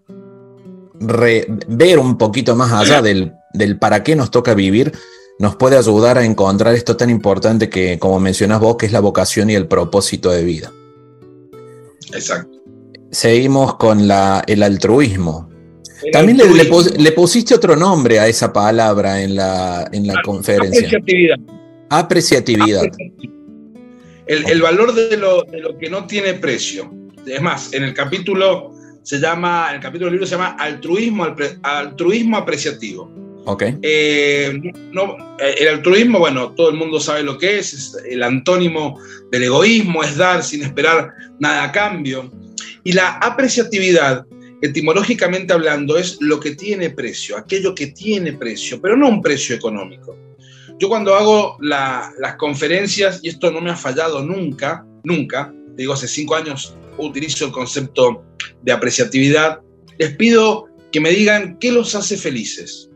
re- ver un poquito más allá del, del para qué nos toca vivir, nos puede ayudar a encontrar esto tan importante que, como mencionas vos, que es la vocación y el propósito de vida. Exacto. Seguimos con la, el altruismo. También le, le pus- le pusiste otro nombre a esa palabra en la, en la conferencia. Apreciatividad. Apreciatividad. El, el valor de lo, de lo que no tiene precio. Es más, en el capítulo se llama, el capítulo del libro se llama altruismo, altruismo apreciativo. Ok. Eh, no, eh, el altruismo, bueno, todo el mundo sabe lo que es, es el antónimo del egoísmo, es dar sin esperar nada a cambio. Y la apreciatividad, etimológicamente hablando, es lo que tiene precio, aquello que tiene precio, pero no un precio económico. Yo cuando hago la- las conferencias, y esto no me ha fallado nunca, nunca, digo, hace cinco años utilizo el concepto de apreciatividad, les pido que me digan qué los hace felices.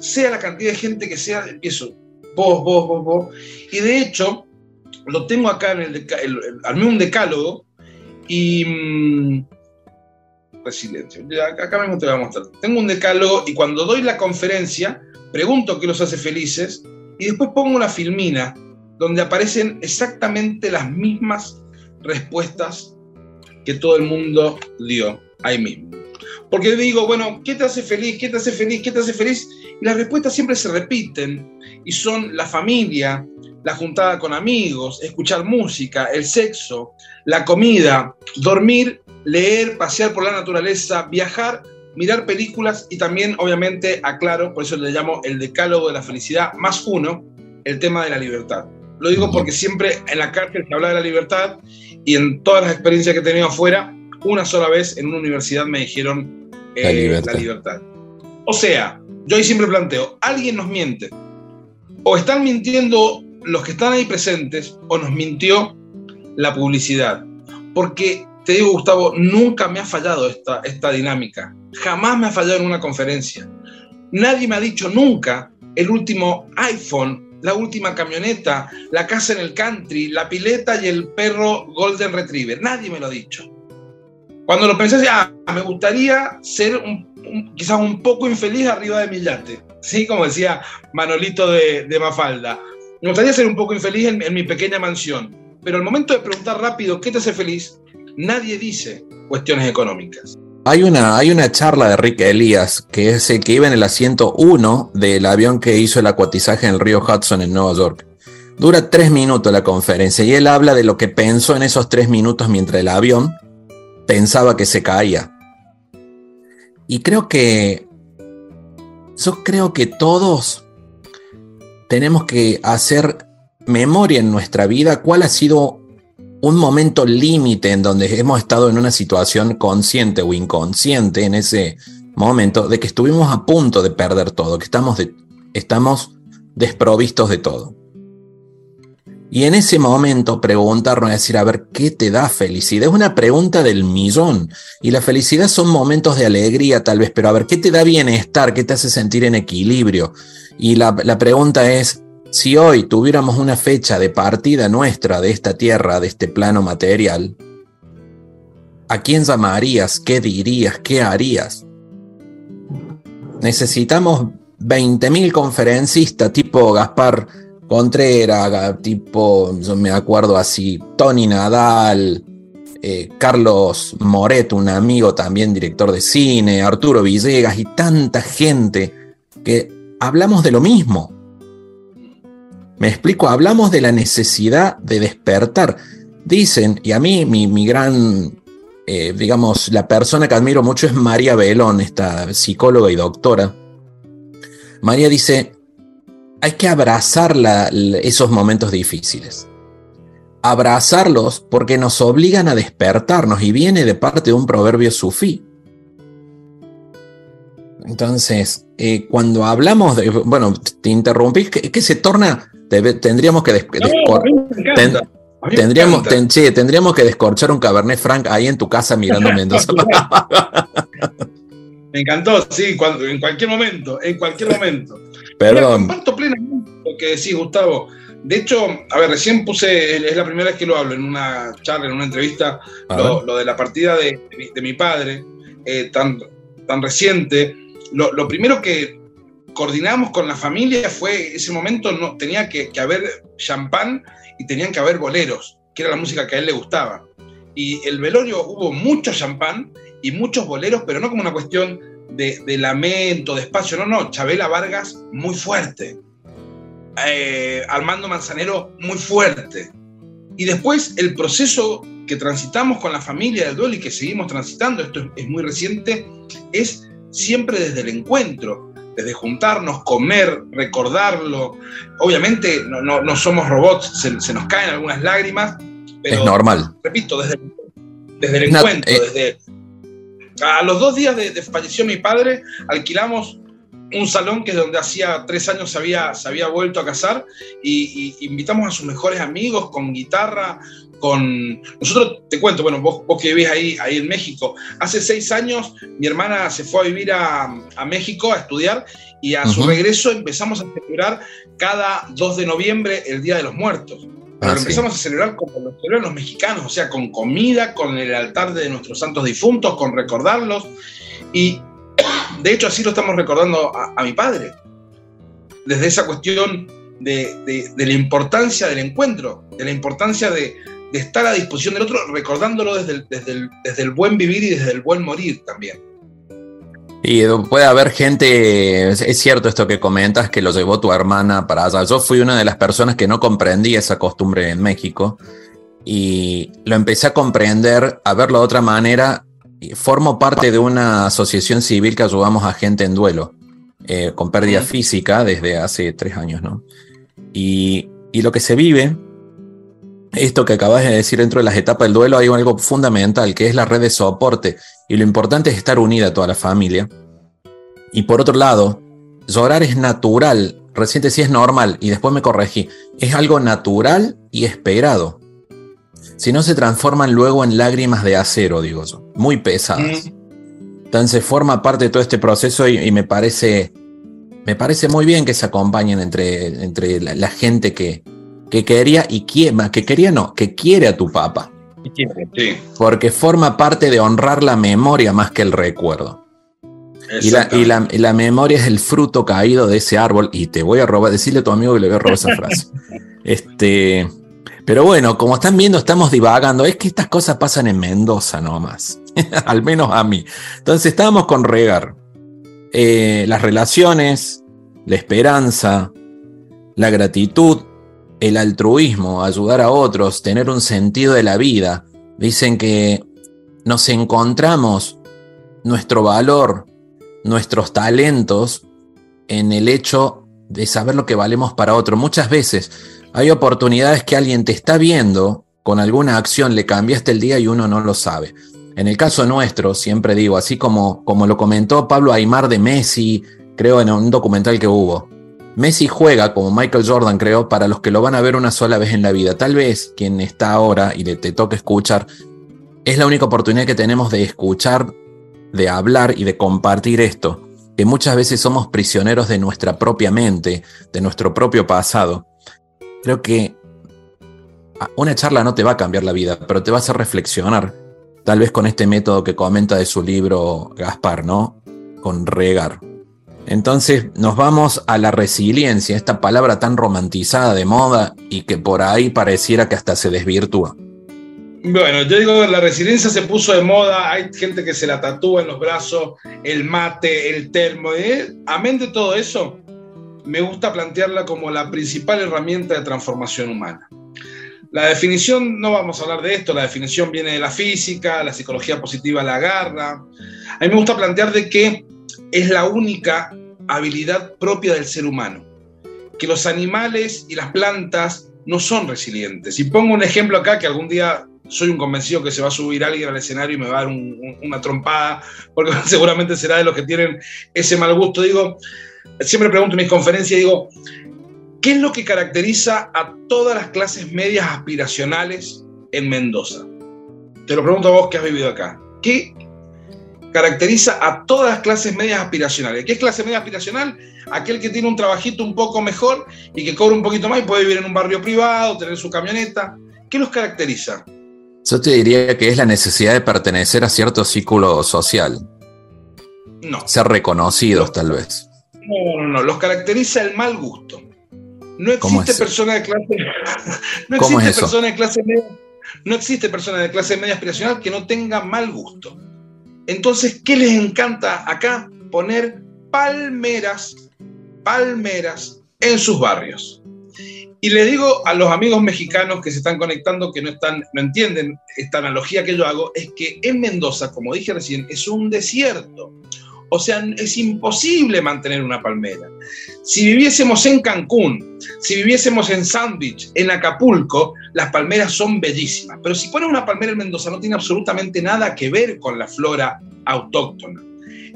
Sea la cantidad de gente que sea, empiezo, vos, vos, vos, vos. Y de hecho, lo tengo acá en el, armé un decálogo y... mm, resiliencia. Ya, Acá mismo te voy a mostrar. Tengo un decálogo y cuando doy la conferencia, pregunto qué los hace felices y después pongo una filmina donde aparecen exactamente las mismas respuestas que todo el mundo dio ahí mismo. Porque digo, bueno, ¿qué te hace feliz? ¿Qué te hace feliz? ¿Qué te hace feliz? Y las respuestas siempre se repiten y son la familia, la juntada con amigos, escuchar música, el sexo, la comida, dormir, leer, pasear por la naturaleza, viajar, mirar películas y también, obviamente, aclaro, por eso le llamo el decálogo de la felicidad más uno, el tema de la libertad. Lo digo porque siempre en la cárcel se habla de la libertad y en todas las experiencias que he tenido afuera, una sola vez en una universidad me dijeron eh, La libertad. la libertad. O sea, yo ahí siempre planteo, alguien nos miente. O están mintiendo los que están ahí presentes o nos mintió la publicidad. Porque te digo, Gustavo, nunca me ha fallado esta, esta dinámica. Jamás me ha fallado en una conferencia. Nadie me ha dicho nunca el último iPhone, la última camioneta, la casa en el country, la pileta y el perro Golden Retriever. Nadie me lo ha dicho. Cuando lo pensé, ah, me gustaría ser quizás un poco infeliz arriba de mi yate. Sí, como decía Manolito de, de Mafalda. Me gustaría ser un poco infeliz en, en mi pequeña mansión. Pero al momento de preguntar rápido qué te hace feliz, nadie dice cuestiones económicas. Hay una, hay una charla de Rick Elías, que es el que iba en el asiento 1 del avión que hizo el acuatizaje en el río Hudson en Nueva York. Dura tres minutos la conferencia y él habla de lo que pensó en esos tres minutos mientras el avión pensaba que se caía. Y creo que, yo creo que todos tenemos que hacer memoria en nuestra vida cuál ha sido un momento límite en donde hemos estado en una situación consciente o inconsciente en ese momento de que estuvimos a punto de perder todo, que estamos, estamos desprovistos de todo. Y en ese momento preguntarnos, decir, a ver, ¿qué te da felicidad? Es una pregunta del millón. Y la felicidad son momentos de alegría tal vez, pero a ver, ¿qué te da bienestar? ¿Qué te hace sentir en equilibrio? Y la, la pregunta es, si hoy tuviéramos una fecha de partida nuestra de esta tierra, de este plano material, ¿a quién llamarías? ¿Qué dirías? ¿Qué harías? Necesitamos 20.000 conferencistas tipo Gaspar Contreras, tipo, yo me acuerdo así, Tony Nadal, eh, Carlos Moret, un amigo también director de cine, Arturo Villegas y tanta gente que hablamos de lo mismo. Me explico, hablamos de la necesidad de despertar. Dicen, y a mí mi, gran, eh, digamos, la persona que admiro mucho es María Belón, esta psicóloga y doctora. María dice, hay que abrazar esos momentos difíciles. Abrazarlos porque nos obligan a despertarnos y viene de parte de un proverbio sufí. Entonces, eh, cuando hablamos de, bueno, te interrumpí, que, que se torna, debe- tendríamos que tendríamos, encanta. ten- sí, tendríamos que descorchar un Cabernet Franc ahí en tu casa mirando Mendoza. Me encantó, sí, cuando, en cualquier momento, en cualquier momento. Mira, Perdón. comparto plenamente lo que decís, Gustavo. De hecho, a ver, recién puse, es la primera vez que lo hablo en una charla, en una entrevista, lo, de la partida de, de mi, de mi padre, eh, tan, tan reciente. Lo, lo primero que coordinamos con la familia fue, ese momento no, tenía que, que haber champán y tenían que haber boleros, que era la música que a él le gustaba. Y el velorio hubo mucho champán y muchos boleros, pero no como una cuestión de, lamento, de espacio, no, no, Chabela Vargas muy fuerte, Eh, Armando Manzanero muy fuerte. Y después el proceso que transitamos con la familia del duelo y que seguimos transitando, esto es, es muy reciente, es siempre desde el encuentro, desde juntarnos, comer, recordarlo. Obviamente no, somos robots, se, nos caen algunas lágrimas. Pero, es normal. Repito, desde, desde el encuentro, eh, desde... A los dos días de, falleció mi padre, alquilamos un salón que es donde hacía tres años se había, se había vuelto a casar y, invitamos a sus mejores amigos con guitarra, con... Nosotros, te cuento, bueno, vos, vos que vivís ahí, ahí en México, hace seis años mi hermana se fue a vivir a, México a estudiar y a su regreso empezamos a celebrar cada 2 de noviembre el Día de los Muertos. Pero ah, empezamos a celebrar como lo celebran los mexicanos, o sea, con comida, con el altar de nuestros santos difuntos, con recordarlos. Y de hecho así lo estamos recordando a, mi padre. Desde esa cuestión de, la importancia del encuentro, de la importancia de, estar a disposición del otro, recordándolo desde desde el buen vivir y desde el buen morir también. Y puede haber gente, es cierto esto que comentas, que lo llevó tu hermana para allá. Yo fui una de las personas que no comprendía esa costumbre en México y lo empecé a comprender, a verlo de otra manera. Formo parte de una asociación civil que ayudamos a gente en duelo, eh, con pérdida física desde hace tres años, ¿no? Y, y lo que se vive, esto que acabas de decir dentro de las etapas del duelo, hay algo fundamental, que es la red de soporte y lo importante es estar unida toda la familia. Y por otro lado, llorar es natural. Reciente sí es normal y después me corregí. Es algo natural y esperado. Si no se transforman luego en lágrimas de acero, digo yo, muy pesadas. Entonces forma parte de todo este proceso y, me parece me parece muy bien que se acompañen entre, entre la, gente que, que quería y quiere, que quería no, que quiere a tu papá. Porque forma parte de honrar la memoria más que el recuerdo. Y la, memoria es el fruto caído de ese árbol. Y te voy a robar, decirle a tu amigo que le voy a robar esa frase. Este, pero bueno, como están viendo, estamos divagando. Es que estas cosas pasan en Mendoza nomás. Al menos a mí. Entonces estábamos con regar. Eh, las relaciones, la esperanza, la gratitud, el altruismo, ayudar a otros, tener un sentido de la vida. Dicen que nos encontramos nuestro valor, nuestros talentos en el hecho de saber lo que valemos para otro. Muchas veces hay oportunidades que alguien te está viendo, con alguna acción le cambiaste el día y uno no lo sabe. En el caso nuestro, siempre digo, así como, como lo comentó Pablo Aymar de Messi, creo en un documental que hubo, Messi juega como Michael Jordan, creo, para los que lo van a ver una sola vez en la vida. Tal vez quien está ahora y le te toca escuchar, es la única oportunidad que tenemos de escuchar, de hablar y de compartir esto, que muchas veces somos prisioneros de nuestra propia mente, de nuestro propio pasado. Creo que una charla no te va a cambiar la vida, pero te va a hacer reflexionar, tal vez con este método que comenta de su libro Gaspar, ¿no? Con regar. Entonces nos vamos a la resiliencia, esta palabra tan romantizada de moda y que por ahí pareciera que hasta se desvirtúa. Bueno, yo digo, la resiliencia se puso de moda, hay gente que se la tatúa en los brazos, el mate, el termo, ¿eh? amén de todo eso, me gusta plantearla como la principal herramienta de transformación humana. La definición, no vamos a hablar de esto, la definición viene de la física, la psicología positiva la agarra. A mí me gusta plantear de que es la única habilidad propia del ser humano, que los animales y las plantas no son resilientes. Y pongo un ejemplo acá que algún día soy un convencido que se va a subir alguien al escenario y me va a dar una trompada, porque seguramente será de los que tienen ese mal gusto. Digo, siempre pregunto en mis conferencias, digo, ¿qué es lo que caracteriza a todas las clases medias aspiracionales en Mendoza? Te lo pregunto a vos que has vivido acá. ¿Qué caracteriza a todas las clases medias aspiracionales. ¿Qué es clase media aspiracional? Aquel que tiene un trabajito un poco mejor y que cobra un poquito más y puede vivir en un barrio privado, tener su camioneta. ¿Qué los caracteriza? Yo te diría que es la necesidad de pertenecer a cierto círculo social. No. Ser reconocidos, tal vez. No, no, no. Los caracteriza el mal gusto. No existe persona de clase. no existe persona de clase media. No existe persona de clase media aspiracional que no tenga mal gusto. Entonces, ¿qué les encanta acá? Poner palmeras, palmeras en sus barrios. Y le digo a los amigos mexicanos que se están conectando, que no, están, no entienden esta analogía que yo hago, es que en Mendoza, como dije recién, es un desierto. O sea, es imposible mantener una palmera. Si viviésemos en Cancún, si viviésemos en Sandwich, en Acapulco, las palmeras son bellísimas. Pero si pones una palmera en Mendoza no tiene absolutamente nada que ver con la flora autóctona.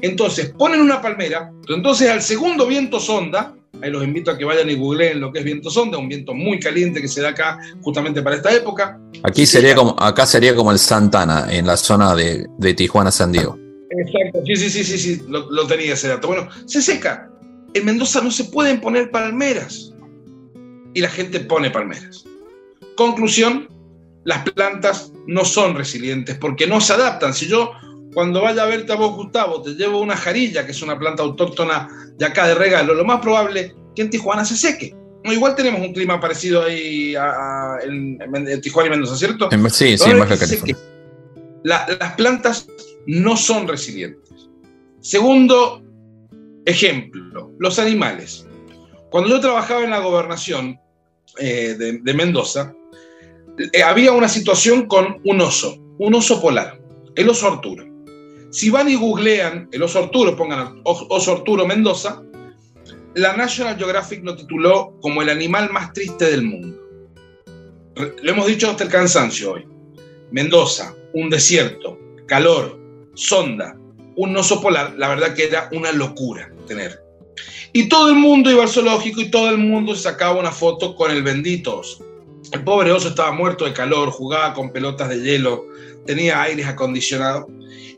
Entonces, ponen una palmera, entonces al segundo viento sonda, ahí los invito a que vayan y googleen lo que es viento sonda, un viento muy caliente que se da acá justamente para esta época. Aquí sería como, acá sería como el Santana, en la zona de, de Tijuana, San Diego. Exacto, sí, sí, sí, sí, sí, lo, lo tenía ese dato. Bueno, se seca. En Mendoza no se pueden poner palmeras. Y la gente pone palmeras. Conclusión, las plantas no son resilientes porque no se adaptan. Si yo cuando vaya a verte a vos, Gustavo, te llevo una jarilla, que es una planta autóctona de acá de regalo, lo más probable que en Tijuana se seque. igual tenemos un clima parecido ahí en, Tijuana y Mendoza, ¿cierto? Sí, sí, en Baja California. las plantas no son resilientes. Segundo ejemplo, los animales. Cuando yo trabajaba en la gobernación eh, de, Mendoza, había una situación con un oso, un oso polar, el oso Arturo. Si van y googlean el oso Arturo, pongan oso Arturo Mendoza, la National Geographic lo tituló como el animal más triste del mundo. Lo hemos dicho hasta el cansancio hoy. Mendoza, un desierto, calor, sonda, un oso polar, la verdad que era una locura tener. Y todo el mundo iba al zoológico y todo el mundo sacaba una foto con el bendito oso. El pobre oso estaba muerto de calor, jugaba con pelotas de hielo, tenía aires acondicionados.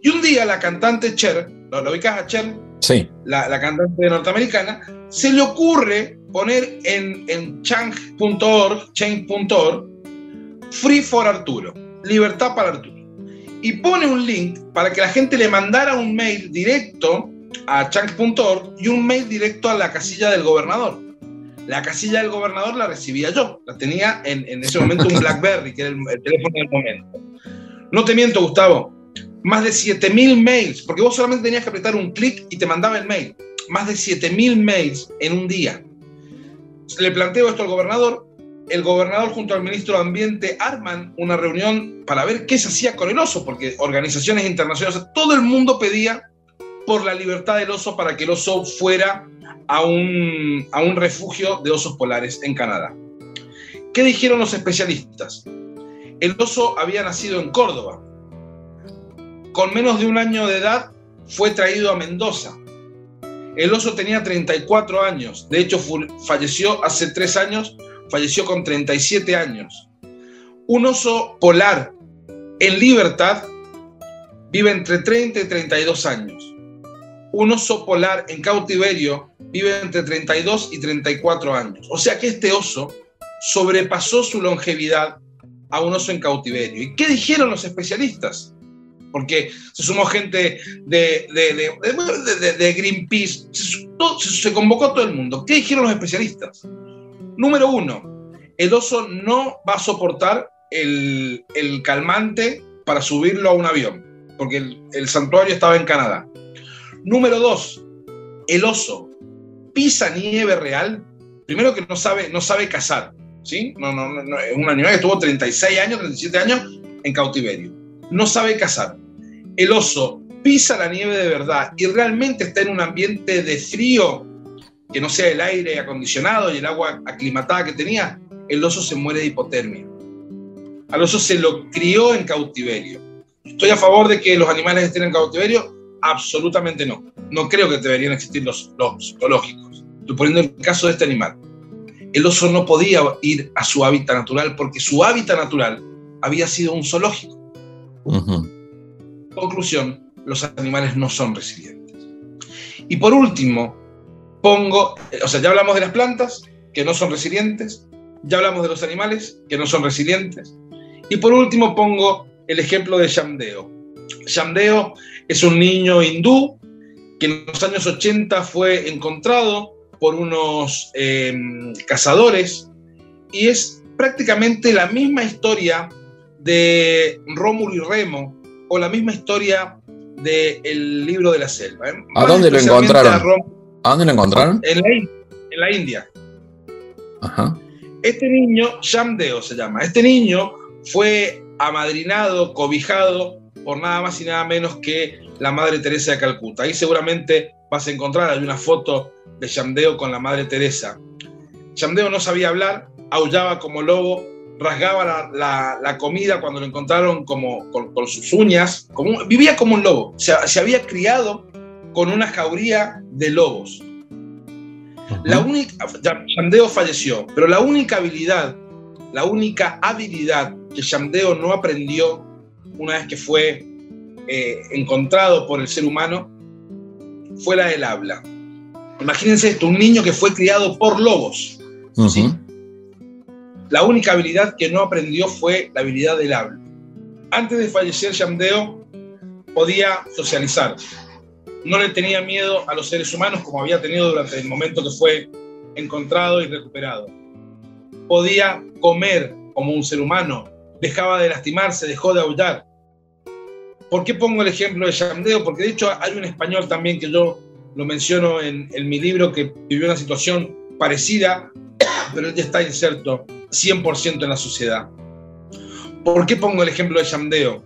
Y un día la cantante Cher, ¿lo, lo ubicas a Cher? Sí. La, la, cantante norteamericana, se le ocurre poner en, en change.org, change.org, Free for Arturo, libertad para Arturo y pone un link para que la gente le mandara un mail directo a chunk.org y un mail directo a la casilla del gobernador. La casilla del gobernador la recibía yo, la tenía en, ese momento un BlackBerry, que era el, teléfono del momento. No te miento, Gustavo, más de 7000 mails, porque vos solamente tenías que apretar un clic y te mandaba el mail. Más de 7000 mails en un día. Le planteo esto al gobernador, el gobernador junto al ministro de Ambiente arman una reunión para ver qué se hacía con el oso, porque organizaciones internacionales, todo el mundo pedía por la libertad del oso para que el oso fuera a un, a un refugio de osos polares en Canadá. ¿Qué dijeron los especialistas? El oso había nacido en Córdoba. Con menos de un año de edad fue traído a Mendoza. El oso tenía 34 años. De hecho, falleció hace tres años falleció con 37 años. Un oso polar en libertad vive entre 30 y 32 años. Un oso polar en cautiverio vive entre 32 y 34 años. O sea que este oso sobrepasó su longevidad a un oso en cautiverio. ¿Y qué dijeron los especialistas? Porque se sumó gente de, Greenpeace, se, convocó todo el mundo. ¿Qué dijeron los especialistas? Número uno, el oso no va a soportar el, calmante para subirlo a un avión, porque el, santuario estaba en Canadá. Número dos, el oso pisa nieve real. Primero que no sabe, no sabe cazar, ¿sí? No, no, es un animal que estuvo 36 años, 37 años en cautiverio. No sabe cazar. El oso pisa la nieve de verdad y realmente está en un ambiente de frío que no sea el aire acondicionado y el agua aclimatada que tenía, el oso se muere de hipotermia. Al oso se lo crió en cautiverio. ¿Estoy a favor de que los animales estén en cautiverio? Absolutamente no. No creo que deberían existir los, los zoológicos. Estoy poniendo el caso de este animal. El oso no podía ir a su hábitat natural porque su hábitat natural había sido un zoológico. Conclusión, los animales no son resilientes. Y por último, pongo, eh, o sea, ya hablamos de las plantas, que no son resilientes, ya hablamos de los animales, que no son resilientes, y por último pongo el ejemplo de Shamdeo. Shamdeo es un niño hindú que en los años 80 fue encontrado por unos em, cazadores y es prácticamente la misma historia de Rómulo y Remo o la misma historia del libro de la selva. ¿eh? ¿A dónde lo encontraron? ¿A dónde lo encontraron? En la, India. Ajá. Este niño, Shamdeo se llama, este niño fue amadrinado, cobijado por nada más y nada menos que la Madre Teresa de Calcuta. Ahí seguramente vas a encontrar, hay una foto de Yamdeo con la Madre Teresa. Yamdeo no sabía hablar, aullaba como lobo, rasgaba la, comida cuando lo encontraron como, con, sus uñas, como, vivía como un lobo, se, se, había criado con una jauría de lobos. La única, Yamdeo falleció, pero la única habilidad, la única habilidad que Yamdeo no aprendió una vez que fue eh, encontrado por el ser humano fue la del habla. Imagínense esto, un niño que fue criado por lobos. La única habilidad que no aprendió fue la habilidad del habla. Antes de fallecer, Yamdeo podía socializar. No le tenía miedo a los seres humanos como había tenido durante el momento que fue encontrado y recuperado. Podía comer como un ser humano, dejaba de lastimarse, dejó de aullar. ¿Por qué pongo el ejemplo de Yamdeo? Porque de hecho hay un español también que yo lo menciono en, mi libro que vivió una situación parecida, pero él ya está inserto 100% en la sociedad. ¿Por qué pongo el ejemplo de Yamdeo?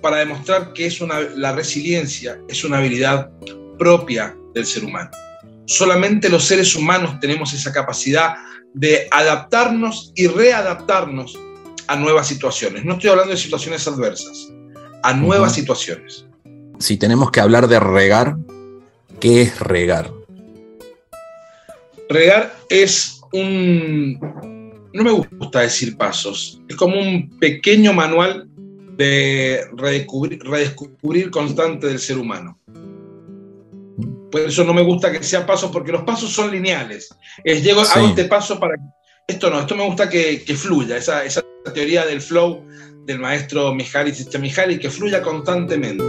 Para demostrar que es una, la resiliencia es una habilidad propia del ser humano. Solamente los seres humanos tenemos esa capacidad de adaptarnos y readaptarnos a nuevas situaciones. No estoy hablando de situaciones adversas, a nuevas situaciones. Si tenemos que hablar de regar, ¿qué es regar? Regar es un... No me gusta decir pasos, es como un pequeño manual de redescubrir, constante del ser humano. Por eso no me gusta que sea pasos, porque los pasos son lineales. Es, llego, hago este paso para... Esto no, esto me gusta que, fluya, esa, esa teoría del flow del maestro Mihaly Csikszentmihalyi que fluya constantemente.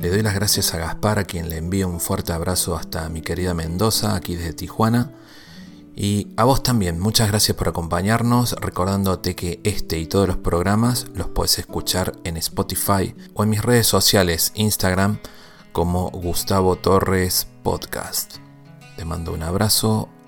Le doy las gracias a Gaspar, a quien le envío un fuerte abrazo hasta mi querida Mendoza, aquí desde Tijuana. Y a vos también, muchas gracias por acompañarnos, recordándote que este y todos los programas los puedes escuchar en Spotify o en mis redes sociales, Instagram, como Gustavo Torres Podcast. Te mando un abrazo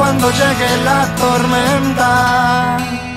cuando llegue la tormenta.